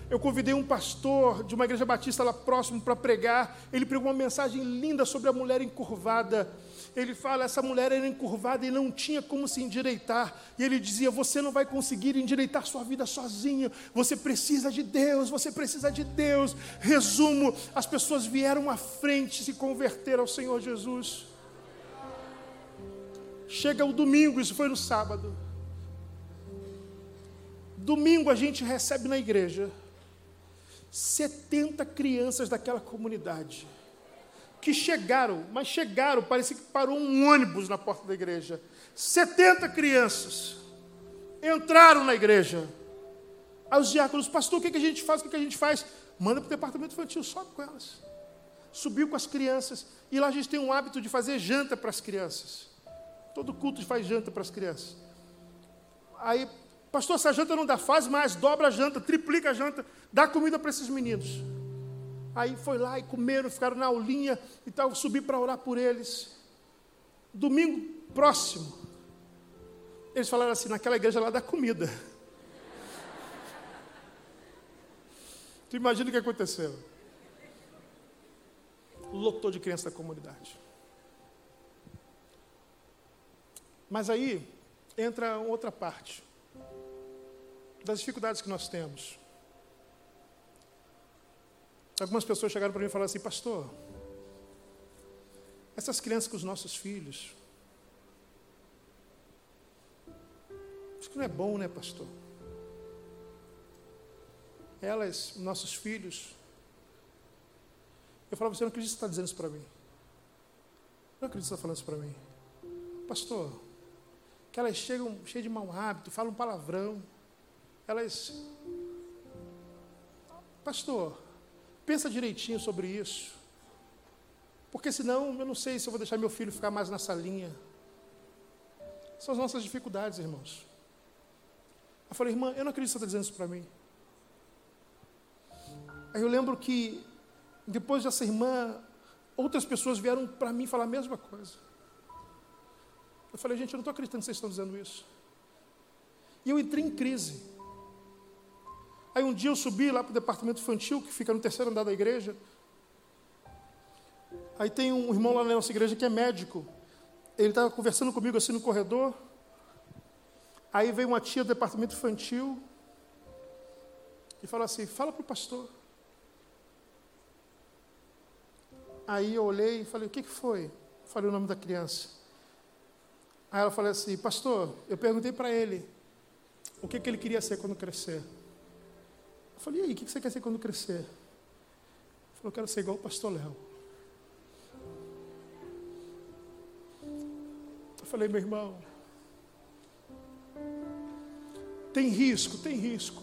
Eu convidei um pastor de uma igreja batista lá próximo para pregar. Ele pregou uma mensagem linda sobre a mulher encurvada. Ele fala: essa mulher era encurvada e não tinha como se endireitar. E ele dizia: Você não vai conseguir endireitar sua vida sozinho. Você precisa de Deus, você precisa de Deus. Resumo: as pessoas vieram à frente se converter ao Senhor Jesus. Chega o domingo, isso foi no sábado. Domingo a gente recebe na igreja 70 crianças daquela comunidade que chegaram, mas chegaram, parecia que parou um ônibus na porta da igreja. 70 crianças entraram na igreja. Aí os diáconos, pastor, o que, a gente faz? O que, a gente faz? Manda para o departamento infantil, sobe com elas. Subiu com as crianças. E lá a gente tem um hábito de fazer janta para as crianças. Todo culto faz janta para as crianças. Aí, pastor, essa janta não dá, faz mais, dobra a janta, triplica a janta, dá comida para esses meninos. Aí foi lá e comeram, ficaram na aulinha e tal, subi para orar por eles. Domingo próximo, eles falaram assim, naquela igreja lá dá comida. Tu imagina o que aconteceu? Lotou de criança da comunidade. Mas aí entra outra parte das dificuldades que nós temos. Algumas pessoas chegaram para mim e falaram assim, pastor, essas crianças com os nossos filhos, isso que não é bom, né, pastor? Elas, nossos filhos. Eu falava, você não acredita que você está dizendo isso para mim? Não acredito que você está falando isso para mim. Pastor, que elas chegam cheias de mau hábito, falam palavrão. Elas. Pastor, pensa direitinho sobre isso. Porque senão eu não sei se eu vou deixar meu filho ficar mais nessa linha. São as nossas dificuldades, irmãos. Eu falei, irmã, eu não acredito que você está dizendo isso para mim. Aí eu lembro que, depois dessa irmã, outras pessoas vieram para mim falar a mesma coisa. Eu falei, gente, eu não estou acreditando que vocês estão dizendo isso. E eu entrei em crise. Aí um dia eu subi lá para o departamento infantil, que fica no terceiro andar da igreja. Aí tem um irmão lá na nossa igreja que é médico. Ele estava conversando comigo assim no corredor. Aí veio uma tia do departamento infantil e falou assim: fala para o pastor. Aí eu olhei e falei: o que, que foi? Falei o nome da criança. Aí ela falou assim, pastor, eu perguntei para ele o que, que ele queria ser quando crescer. Eu falei, e aí, o que você quer ser quando crescer? Ele falou, quero ser igual o pastor Léo. Eu falei, meu irmão, tem risco, tem risco.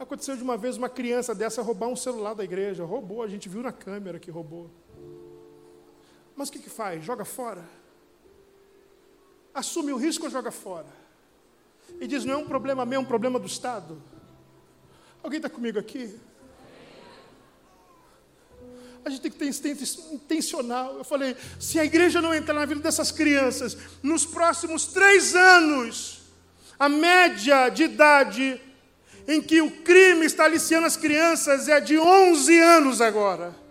Aconteceu de uma vez uma criança dessa roubar um celular da igreja. Roubou, a gente viu na câmera que roubou. Mas o que, que faz? Joga fora. Assume o risco ou joga fora. E diz: não é um problema meu, é um problema do Estado. Alguém está comigo aqui? A gente tem que ter intencional. Eu falei: se a igreja não entrar na vida dessas crianças, nos próximos três anos, a média de idade em que o crime está aliciando as crianças é de 11 anos agora.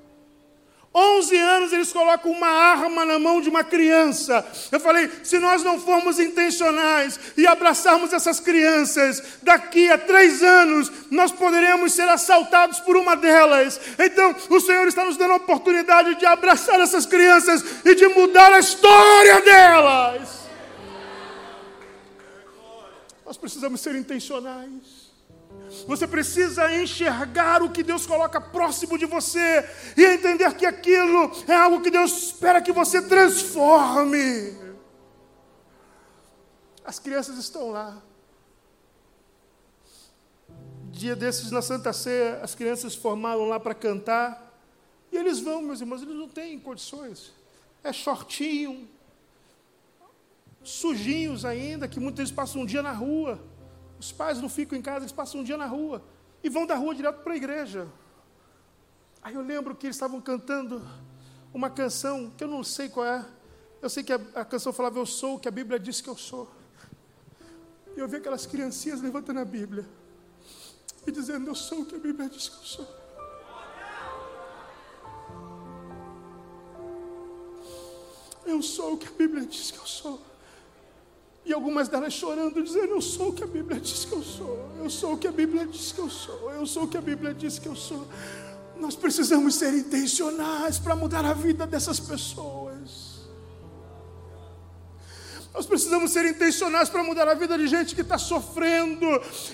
11 anos eles colocam uma arma na mão de uma criança. Eu falei: se nós não formos intencionais e abraçarmos essas crianças, daqui a três anos nós poderemos ser assaltados por uma delas. Então, o Senhor está nos dando a oportunidade de abraçar essas crianças e de mudar a história delas. Nós precisamos ser intencionais. Você precisa enxergar o que Deus coloca próximo de você e entender que aquilo é algo que Deus espera que você transforme. As crianças estão lá. Dia desses na Santa Ceia, as crianças formaram lá para cantar. E eles vão, meus irmãos, eles não têm condições. É shortinho, sujinhos ainda, que muitas vezes passam um dia na rua. Os pais não ficam em casa, eles passam um dia na rua e vão da rua direto para a igreja. Aí eu lembro que eles estavam cantando uma canção que eu não sei qual é. Eu sei que a, a canção falava Eu sou o que a Bíblia diz que eu sou. E eu vi aquelas criancinhas levantando a Bíblia e dizendo: Eu sou o que a Bíblia diz que eu sou. Eu sou o que a Bíblia diz que eu sou. E algumas delas chorando, dizendo: Eu sou o que a Bíblia diz que eu sou. Eu sou o que a Bíblia diz que eu sou. Eu sou o que a Bíblia diz que eu sou. Nós precisamos ser intencionais para mudar a vida dessas pessoas. Nós precisamos ser intencionais para mudar a vida de gente que está sofrendo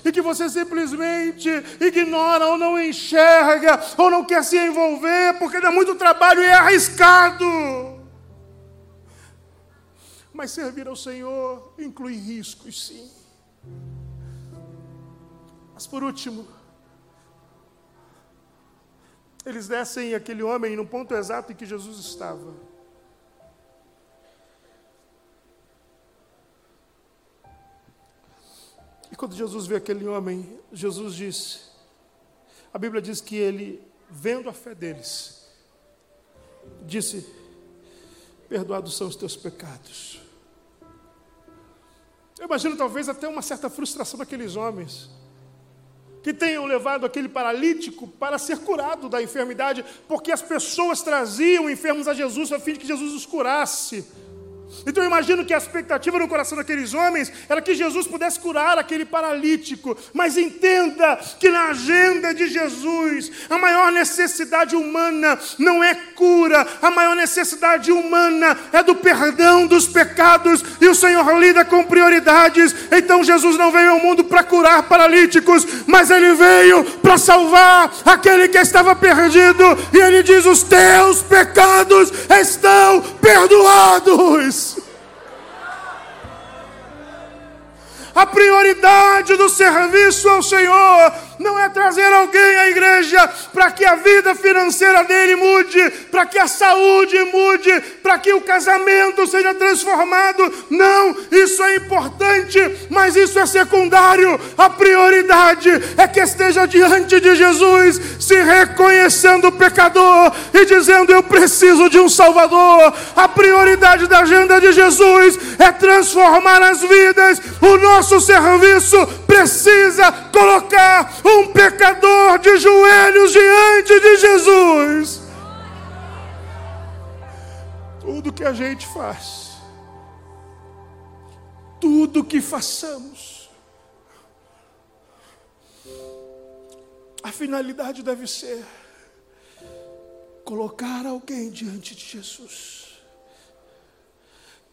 e que você simplesmente ignora ou não enxerga ou não quer se envolver porque dá muito trabalho e é arriscado. Mas servir ao Senhor inclui riscos, sim. Mas por último, eles descem aquele homem no ponto exato em que Jesus estava. E quando Jesus vê aquele homem, Jesus disse, a Bíblia diz que ele, vendo a fé deles, disse: Perdoados são os teus pecados. Eu imagino talvez até uma certa frustração daqueles homens que tenham levado aquele paralítico para ser curado da enfermidade, porque as pessoas traziam enfermos a Jesus a fim de que Jesus os curasse. Então eu imagino que a expectativa no coração daqueles homens era que Jesus pudesse curar aquele paralítico. Mas entenda que na agenda de Jesus, a maior necessidade humana não é cura, a maior necessidade humana é do perdão dos pecados. E o Senhor lida com prioridades. Então Jesus não veio ao mundo para curar paralíticos, mas ele veio para salvar aquele que estava perdido. E ele diz: Os teus pecados estão perdoados. A prioridade do serviço ao Senhor não é trazer alguém à igreja para que a vida financeira dele mude, para que a saúde mude, para que o casamento seja transformado. Não, isso é importante, mas isso é secundário. A prioridade é que esteja diante de Jesus, se reconhecendo pecador e dizendo: Eu preciso de um Salvador. A prioridade da agenda de Jesus é transformar as vidas. O nosso serviço precisa colocar um pecador de joelhos diante de Jesus. Tudo que a gente faz, tudo que façamos, a finalidade deve ser colocar alguém diante de Jesus.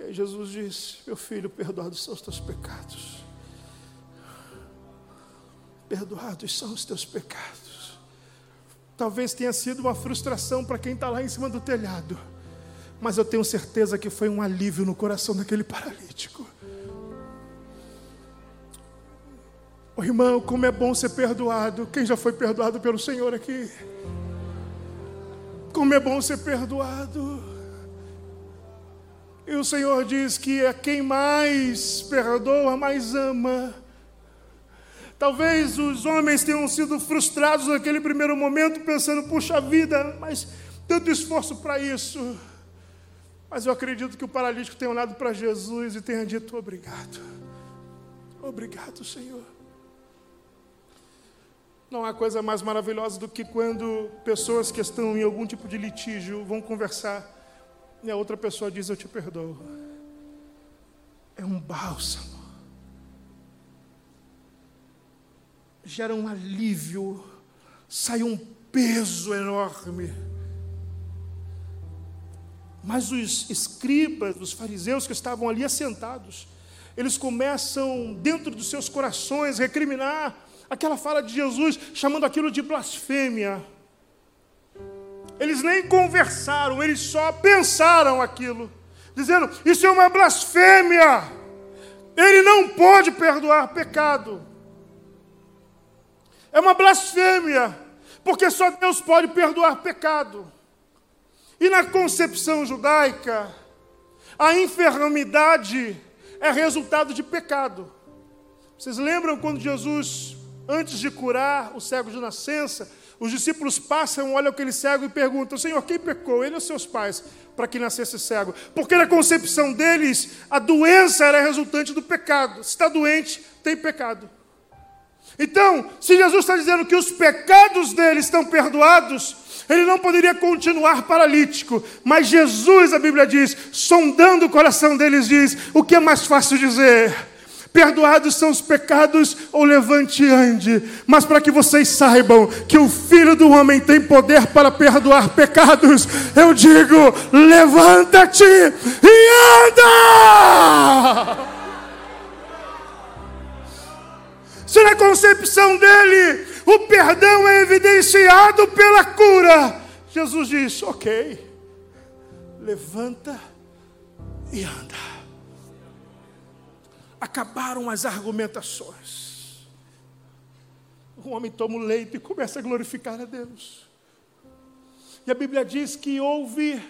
E Jesus disse: Meu filho, perdoados são os teus pecados perdoados são os teus pecados. Talvez tenha sido uma frustração para quem está lá em cima do telhado, mas eu tenho certeza que foi um alívio no coração daquele paralítico. Oh, irmão, como é bom ser perdoado. Quem já foi perdoado pelo Senhor aqui? Como é bom ser perdoado. E o Senhor diz que é quem mais perdoa, mais ama. Talvez os homens tenham sido frustrados naquele primeiro momento, pensando, puxa vida, mas tanto esforço para isso. Mas eu acredito que o paralítico tenha olhado para Jesus e tenha dito: obrigado. Obrigado, Senhor. Não há coisa mais maravilhosa do que quando pessoas que estão em algum tipo de litígio vão conversar e a outra pessoa diz: Eu te perdoo. É um bálsamo. Gera um alívio, sai um peso enorme. Mas os escribas, os fariseus que estavam ali assentados, eles começam, dentro dos seus corações, recriminar aquela fala de Jesus, chamando aquilo de blasfêmia. Eles nem conversaram, eles só pensaram aquilo, dizendo: Isso é uma blasfêmia. Ele não pode perdoar pecado. É uma blasfêmia, porque só Deus pode perdoar pecado. E na concepção judaica, a enfermidade é resultado de pecado. Vocês lembram quando Jesus Antes de curar o cego de nascença, os discípulos passam, olham aquele cego e perguntam: Senhor, quem pecou? Ele ou seus pais, para que nascesse cego? Porque na concepção deles, a doença era resultante do pecado. Se está doente, tem pecado. Então, se Jesus está dizendo que os pecados dele estão perdoados, ele não poderia continuar paralítico. Mas Jesus, a Bíblia diz, sondando o coração deles, diz: o que é mais fácil dizer? Perdoados são os pecados, ou levante e ande. Mas para que vocês saibam que o Filho do Homem tem poder para perdoar pecados, eu digo: levanta-te e anda! Se na concepção dele o perdão é evidenciado pela cura, Jesus diz: ok, levanta e anda acabaram as argumentações. O homem toma o leite e começa a glorificar a Deus. E a Bíblia diz que houve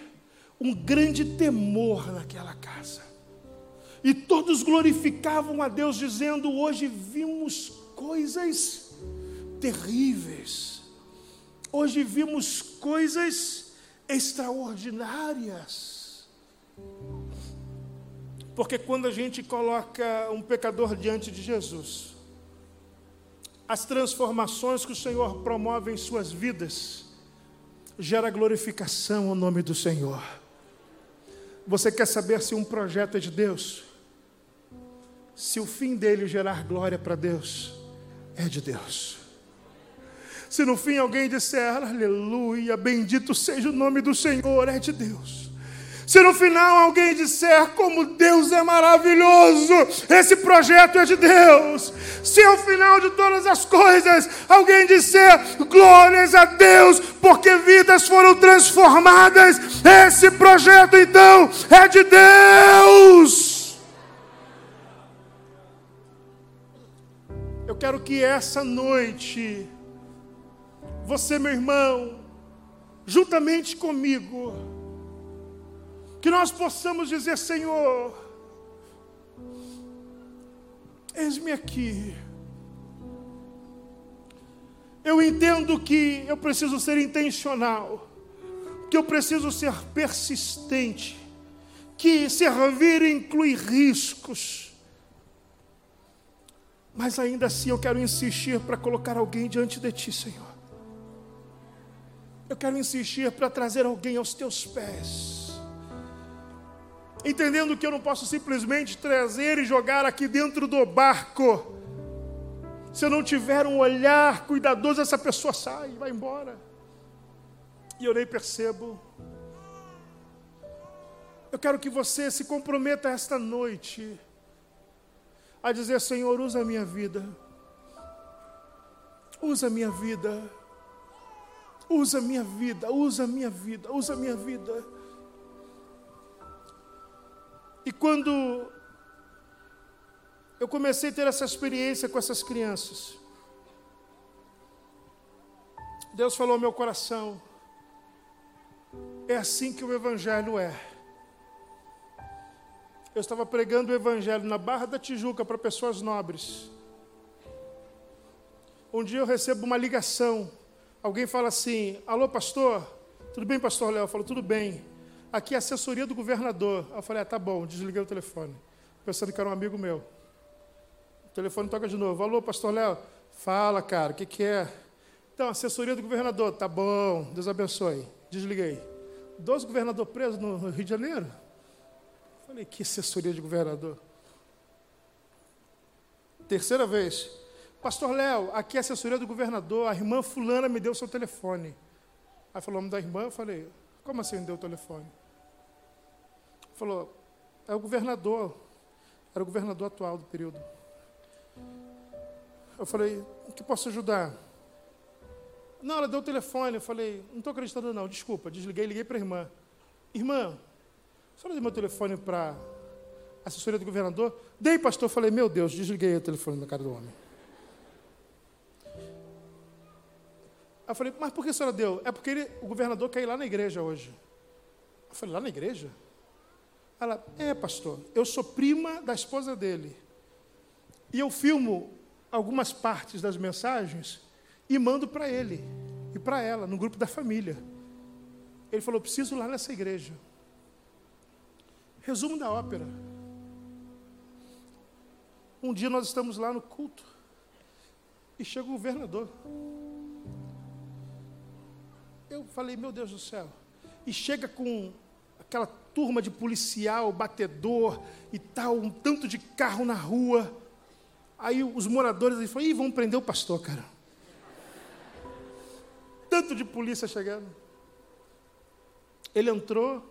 um grande temor naquela casa. E todos glorificavam a Deus, dizendo: Hoje vimos coisas terríveis. Hoje vimos coisas extraordinárias. Porque quando a gente coloca um pecador diante de Jesus, as transformações que o Senhor promove em suas vidas, gera glorificação ao nome do Senhor. Você quer saber se um projeto é de Deus? Se o fim dele gerar glória para Deus, é de Deus. Se no fim alguém disser, aleluia, bendito seja o nome do Senhor, é de Deus. Se no final alguém disser como Deus é maravilhoso, esse projeto é de Deus. Se ao final de todas as coisas alguém disser glórias a Deus, porque vidas foram transformadas, esse projeto então é de Deus. Quero que essa noite, você, meu irmão, juntamente comigo, que nós possamos dizer: Senhor, eis-me aqui. Eu entendo que eu preciso ser intencional, que eu preciso ser persistente, que servir inclui riscos. Mas ainda assim eu quero insistir para colocar alguém diante de ti, Senhor. Eu quero insistir para trazer alguém aos teus pés entendendo que eu não posso simplesmente trazer e jogar aqui dentro do barco. Se eu não tiver um olhar cuidadoso, essa pessoa sai, vai embora. E eu nem percebo. Eu quero que você se comprometa esta noite a dizer: Senhor, usa a minha vida. Usa a minha vida. Usa a minha vida, usa a minha vida, usa a minha vida. E quando eu comecei a ter essa experiência com essas crianças, Deus falou ao meu coração: é assim que o Evangelho é. Eu estava pregando o evangelho na Barra da Tijuca para pessoas nobres. Um dia eu recebo uma ligação. Alguém fala assim: Alô, pastor? Tudo bem, pastor Léo? Eu falo: Tudo bem. Aqui é a assessoria do governador. Eu falei: Ah, tá bom. Desliguei o telefone. Pensando que era um amigo meu. O telefone toca de novo. Alô, pastor Léo? Fala, cara, o que, que é? Então, assessoria do governador. Tá bom, Deus abençoe. Desliguei. Doze governador presos no Rio de Janeiro. Falei, que assessoria de governador. Terceira vez. Pastor Léo, aqui é a assessoria do governador, a irmã fulana me deu seu telefone. Aí falou o nome da irmã, eu falei, como assim me deu o telefone? Falou, é o governador, era o governador atual do período. Eu falei, o que posso ajudar? Não, ela deu o telefone, eu falei, não estou acreditando não, desculpa, desliguei, liguei para a irmã. Irmã, senhora deu meu telefone para a assessoria do governador? Dei, pastor, falei, meu Deus, desliguei o telefone na cara do homem. eu falei, mas por que a senhora deu? É porque ele, o governador quer ir lá na igreja hoje. Eu falei, lá na igreja? Ela, é, pastor, eu sou prima da esposa dele. E eu filmo algumas partes das mensagens e mando para ele e para ela, no grupo da família. Ele falou, preciso ir lá nessa igreja. Resumo da ópera. Um dia nós estamos lá no culto e chega o governador. Eu falei, meu Deus do céu. E chega com aquela turma de policial, batedor e tal, um tanto de carro na rua. Aí os moradores aí falam, ih, vão prender o pastor, cara. Tanto de polícia chegando. Ele entrou,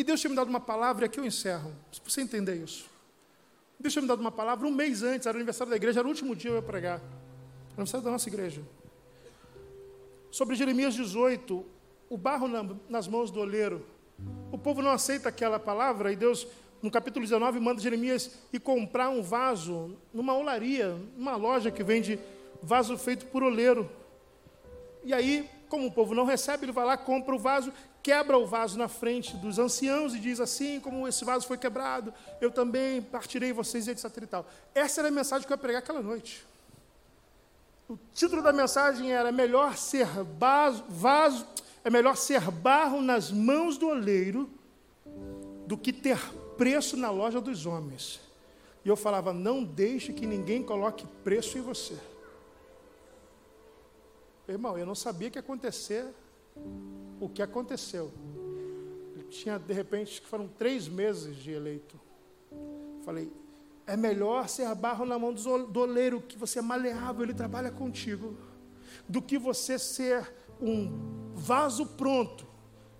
e Deus tinha me dado uma palavra, e aqui eu encerro, para você entender isso. Deus tinha me dado uma palavra um mês antes, era o aniversário da igreja, era o último dia eu ia pregar. Era aniversário da nossa igreja sobre Jeremias 18, o barro na, nas mãos do oleiro. O povo não aceita aquela palavra e Deus, no capítulo 19, manda Jeremias ir comprar um vaso numa olaria, numa loja que vende vaso feito por oleiro. E aí, como o povo não recebe, ele vai lá, compra o vaso, quebra o vaso na frente dos anciãos e diz assim: como esse vaso foi quebrado, eu também partirei vocês, etc. E tal. Essa era a mensagem que eu ia pregar aquela noite. O título da mensagem era melhor ser vaso, vaso, é melhor ser barro nas mãos do oleiro do que ter preço na loja dos homens. E eu falava: não deixe que ninguém coloque preço em você. Irmão, eu não sabia que ia acontecer o que aconteceu. tinha, de repente, que foram três meses de eleito. Falei, é melhor ser barro na mão do oleiro, que você é maleável, ele trabalha contigo, do que você ser um vaso pronto,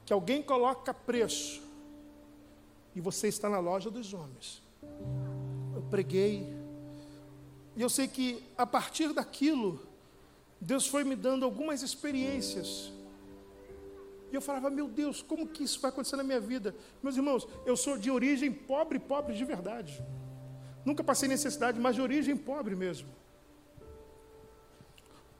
que alguém coloca preço, e você está na loja dos homens. Eu preguei, e eu sei que a partir daquilo, Deus foi me dando algumas experiências. E eu falava, meu Deus, como que isso vai acontecer na minha vida? Meus irmãos, eu sou de origem pobre, pobre de verdade. Nunca passei necessidade, mas de origem pobre mesmo.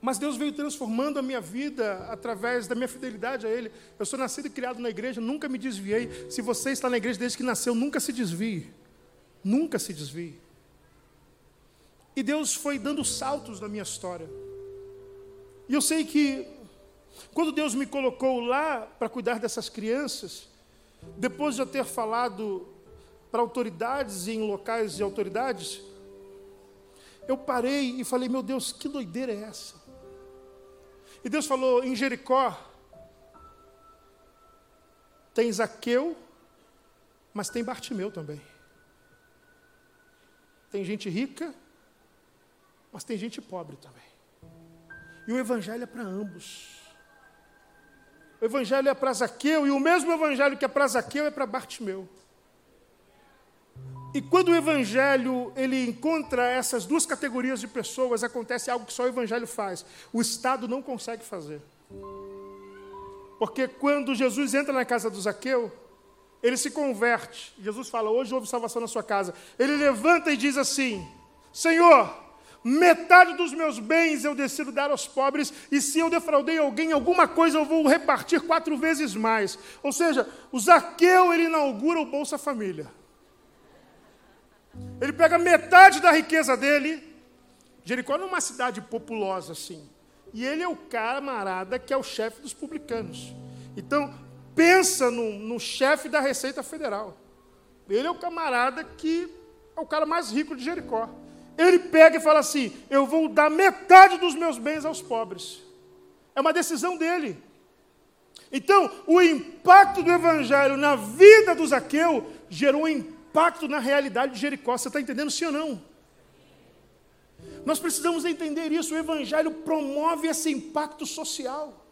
Mas Deus veio transformando a minha vida através da minha fidelidade a Ele. Eu sou nascido e criado na igreja, nunca me desviei. Se você está na igreja desde que nasceu, nunca se desvie. Nunca se desvie. E Deus foi dando saltos na minha história. E eu sei que, quando Deus me colocou lá para cuidar dessas crianças, depois de eu ter falado para autoridades e em locais de autoridades, eu parei e falei: Meu Deus, que doideira é essa? E Deus falou: Em Jericó, tem Zaqueu, mas tem Bartimeu também. Tem gente rica, mas tem gente pobre também. E o Evangelho é para ambos. O Evangelho é para Zaqueu, e o mesmo Evangelho que é para Zaqueu é para Bartimeu. E quando o evangelho ele encontra essas duas categorias de pessoas, acontece algo que só o evangelho faz. O Estado não consegue fazer. Porque quando Jesus entra na casa do Zaqueu, ele se converte. Jesus fala: "Hoje houve salvação na sua casa". Ele levanta e diz assim: "Senhor, metade dos meus bens eu decido dar aos pobres, e se eu defraudei alguém alguma coisa, eu vou repartir quatro vezes mais. Ou seja, o Zaqueu ele inaugura o Bolsa Família. Ele pega metade da riqueza dele. Jericó não é uma cidade populosa assim. E ele é o camarada que é o chefe dos publicanos. Então, pensa no, no chefe da Receita Federal. Ele é o camarada que é o cara mais rico de Jericó. Ele pega e fala assim: Eu vou dar metade dos meus bens aos pobres. É uma decisão dele. Então, o impacto do evangelho na vida do Zaqueu gerou um impacto na realidade de Jericó. Você está entendendo sim ou não? Nós precisamos entender isso. O evangelho promove esse impacto social.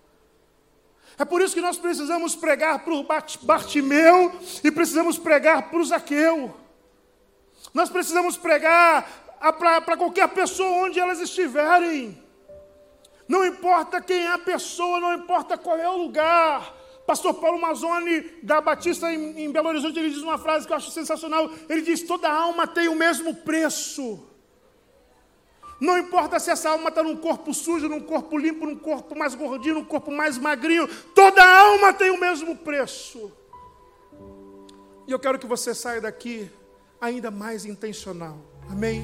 É por isso que nós precisamos pregar para o Bartimeu e precisamos pregar para o Zaqueu. Nós precisamos pregar para qualquer pessoa onde elas estiverem. Não importa quem é a pessoa, não importa qual é o lugar. Pastor Paulo Mazzoni, da Batista em, em Belo Horizonte, ele diz uma frase que eu acho sensacional. Ele diz: toda alma tem o mesmo preço. Não importa se essa alma está num corpo sujo, num corpo limpo, num corpo mais gordinho, num corpo mais magrinho, toda alma tem o mesmo preço. E eu quero que você saia daqui ainda mais intencional. Amém?